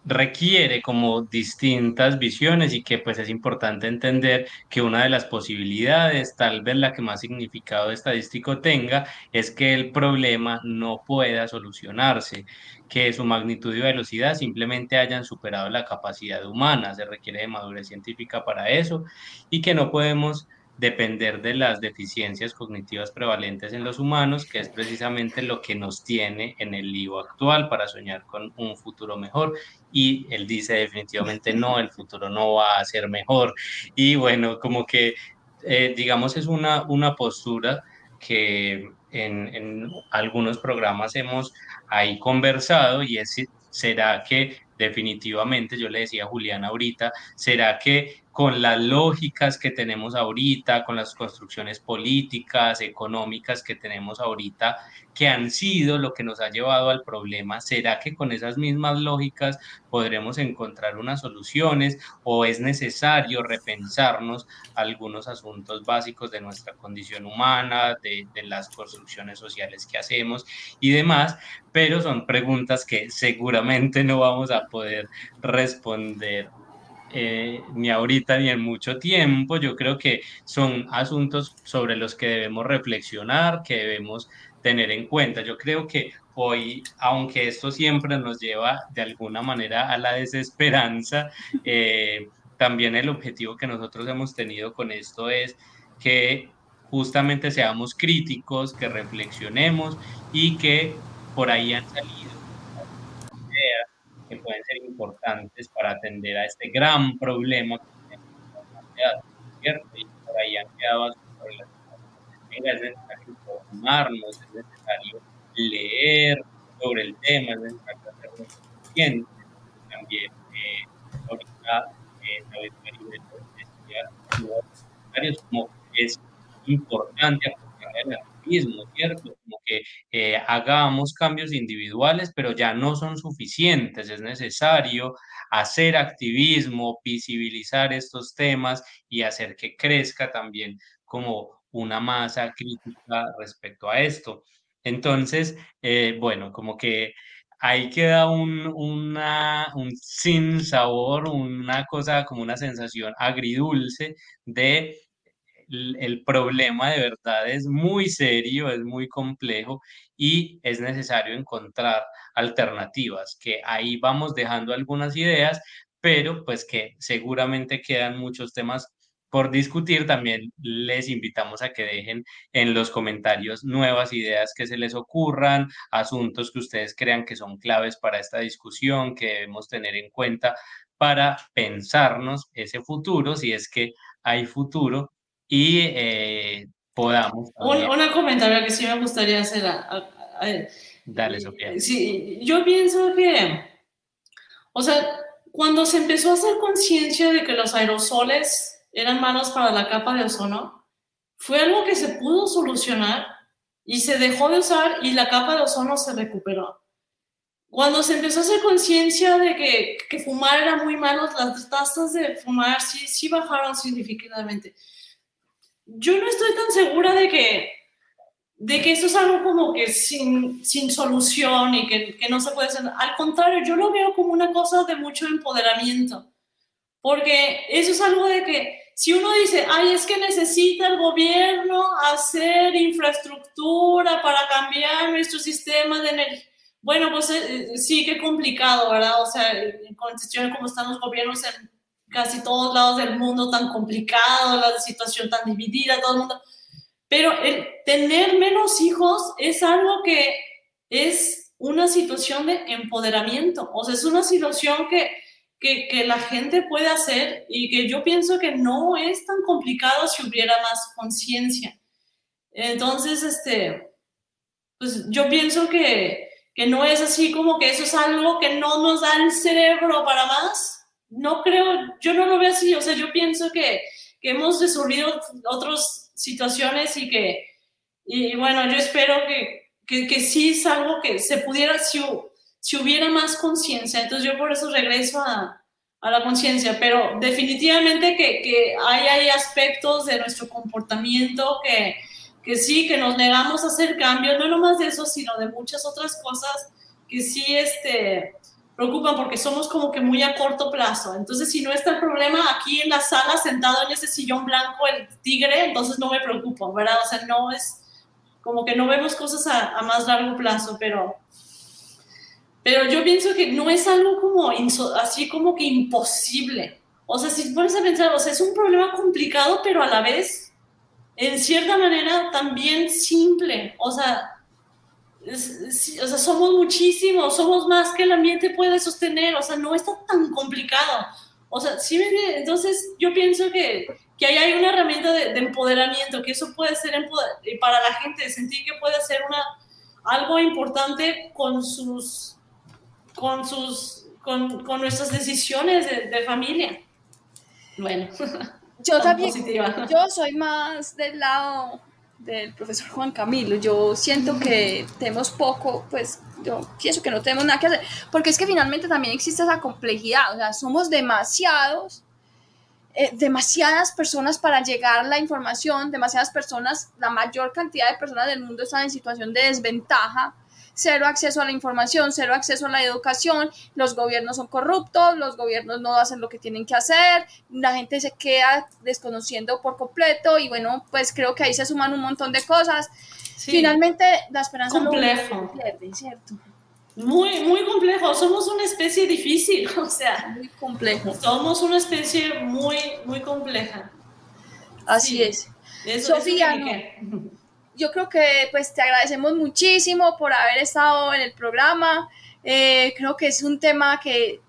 requiere como distintas visiones y que pues es importante entender que una de las posibilidades, tal vez la que más significado estadístico tenga, es que el problema no pueda solucionarse, que su magnitud y velocidad simplemente hayan superado la capacidad humana, se requiere de madurez científica para eso y que no podemos depender de las deficiencias cognitivas prevalentes en los humanos, que es precisamente lo que nos tiene en el lío actual para soñar con un futuro mejor. Y él dice definitivamente no, el futuro no va a ser mejor. Y bueno, como que, eh, digamos, es una, una postura que en, en algunos programas hemos ahí conversado y es, ¿será que definitivamente, yo le decía a Julián ahorita, ¿será que con las lógicas que tenemos ahorita, con las construcciones políticas, económicas que tenemos ahorita, que han sido lo que nos ha llevado al problema, ¿será que con esas mismas lógicas podremos encontrar unas soluciones o es necesario repensarnos algunos asuntos básicos de nuestra condición humana, de, de las construcciones sociales que hacemos y demás? Pero son preguntas que seguramente no vamos a poder responder eh, ni ahorita ni en mucho tiempo. Yo creo que son asuntos sobre los que debemos reflexionar, que debemos tener en cuenta. Yo creo que hoy, aunque esto siempre nos lleva de alguna manera a la desesperanza, eh, también el objetivo que nosotros hemos tenido con esto es que justamente seamos críticos, que reflexionemos y que por ahí han salido que pueden ser importantes para atender a este gran problema que tenemos ¿cierto? Y por ahí han quedado sobre las es necesario informarnos, es necesario leer sobre el tema, es necesario hacernos conscientes. También, eh, ahorita, eh, como es importante el ¿cierto? Como que eh, hagamos cambios individuales, pero ya no son suficientes, es necesario hacer activismo, visibilizar estos temas y hacer que crezca también como una masa crítica respecto a esto. Entonces, eh, bueno, como que ahí queda un, un sin sabor, una cosa como una sensación agridulce de el problema de verdad es muy serio, es muy complejo y es necesario encontrar alternativas, que ahí vamos dejando algunas ideas, pero pues que seguramente quedan muchos temas por discutir, también les invitamos a que dejen en los comentarios nuevas ideas que se les ocurran, asuntos que ustedes crean que son claves para esta discusión, que debemos tener en cuenta para pensarnos ese futuro, si es que hay futuro, y eh, podamos... Un, una comentario que sí me gustaría hacer. Dale, Sofía. Sí, yo pienso que, o sea, cuando se empezó a hacer conciencia de que los aerosoles eran malos para la capa de ozono, fue algo que se pudo solucionar y se dejó de usar y la capa de ozono se recuperó. Cuando se empezó a hacer conciencia de que, que, fumar era muy malo, las tasas de fumar sí, sí bajaron significativamente. Yo no estoy tan segura de que, de que esto es algo como que sin, sin solución y que, que no se puede hacer. Al contrario, yo lo veo como una cosa de mucho empoderamiento. Porque eso es algo de que si uno dice, ay, es que necesita el gobierno hacer infraestructura para cambiar nuestro sistema de energía, bueno, pues eh, eh, sí, qué complicado, ¿verdad? O sea, condiciones como están los gobiernos en casi todos lados del mundo, tan complicado, la situación tan dividida, todo el mundo. Pero tener menos hijos es algo que es una situación de empoderamiento, o sea, es una situación que que, la gente puede hacer y que yo pienso que no es tan complicado si hubiera más conciencia. Entonces, este, pues yo pienso que, que no es así como que eso es algo que no nos da el cerebro para más. No creo, yo no lo veo así, o sea, yo pienso que, que hemos resolvido otras situaciones y que, y bueno, yo espero que, que, que sí es algo que se pudiera, si, si hubiera más conciencia. Entonces yo por eso regreso a, a la conciencia, pero definitivamente que, que hay, hay, aspectos de nuestro comportamiento que, que sí, que nos negamos a hacer cambios, no nomás de eso, sino de muchas otras cosas que sí este, preocupan porque somos como que muy a corto plazo. Entonces, si no está el problema aquí en la sala, sentado en ese sillón blanco, el tigre, entonces no me preocupo, ¿verdad? O sea, no es como que no vemos cosas a, a más largo plazo, pero pero yo pienso que no es algo como así como que imposible. O sea, si pones a pensar, o sea, es un problema complicado, pero a la vez, en cierta manera, también simple. O sea, o sea, somos muchísimos, somos más que el ambiente puede sostener, o sea, no está tan complicado. O sea, sí entonces yo pienso que, que ahí hay una herramienta de, de, empoderamiento, que eso puede ser para la gente, sentir que puede ser una, algo importante con sus con, sus, con, con nuestras decisiones de, de, familia. Bueno, yo también, yo soy más del lado del profesor Juan Camilo. Yo siento que tenemos poco, pues yo pienso que no tenemos nada que hacer, porque es que finalmente también existe esa complejidad, o sea, somos demasiados, eh, demasiadas personas para llegar a la información, demasiadas personas, la mayor cantidad de personas del mundo están en situación de desventaja cero acceso a la información, cero acceso a la educación, los gobiernos son corruptos, los gobiernos no hacen lo que tienen que hacer, la gente se queda desconociendo por completo y bueno, pues creo que ahí se suman un montón de cosas. Finalmente, la esperanza no pierde, ¿cierto? Muy, muy complejo. Somos una especie difícil, o sea. Muy complejo. Somos una especie muy, muy compleja. Así es. Sofía, yo creo que pues te agradecemos muchísimo por haber estado en el programa. Eh, creo que es un tema que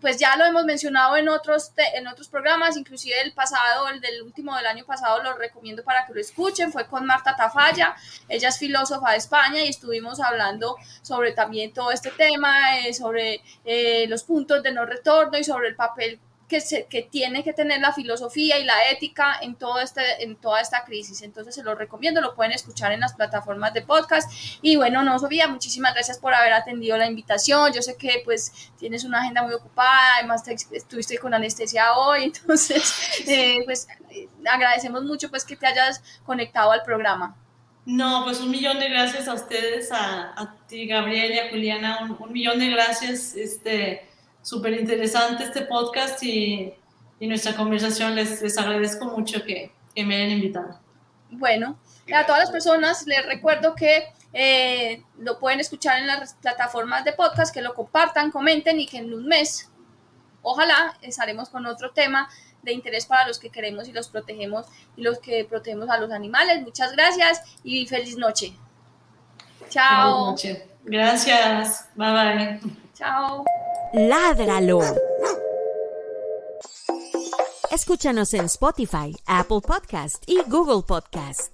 pues ya lo hemos mencionado en otros, en otros programas, inclusive el pasado, el del último del año pasado, lo recomiendo para que lo escuchen, fue con Marta Tafalla, ella es filósofa de España y estuvimos hablando sobre también todo este tema, eh, sobre eh, los puntos de no retorno y sobre el papel que, se, que tiene que tener la filosofía y la ética en, todo este, en toda esta crisis. Entonces se lo recomiendo, lo pueden escuchar en las plataformas de podcast. Y bueno, no, Sofía, muchísimas gracias por haber atendido la invitación. Yo sé que pues tienes una agenda muy ocupada, además estuviste con anestesia hoy, entonces eh, pues agradecemos mucho pues que te hayas conectado al programa. No, pues un millón de gracias a ustedes, a, a ti, Gabriel y a Juliana, un, un millón de gracias. Este, súper interesante este podcast y, y, nuestra conversación. Les, les agradezco mucho que, que, me hayan invitado. Bueno, a todas las personas les recuerdo que eh, lo pueden escuchar en las plataformas de podcast, que lo compartan, comenten y que en un mes, ojalá, estaremos con otro tema de interés para los que queremos y los protegemos y los que protegemos a los animales. Muchas gracias y feliz noche. Chao. Feliz noche. Gracias. Bye bye. Chao. Ládralo. Escúchanos en Spotify, Apple Podcast y Google Podcast.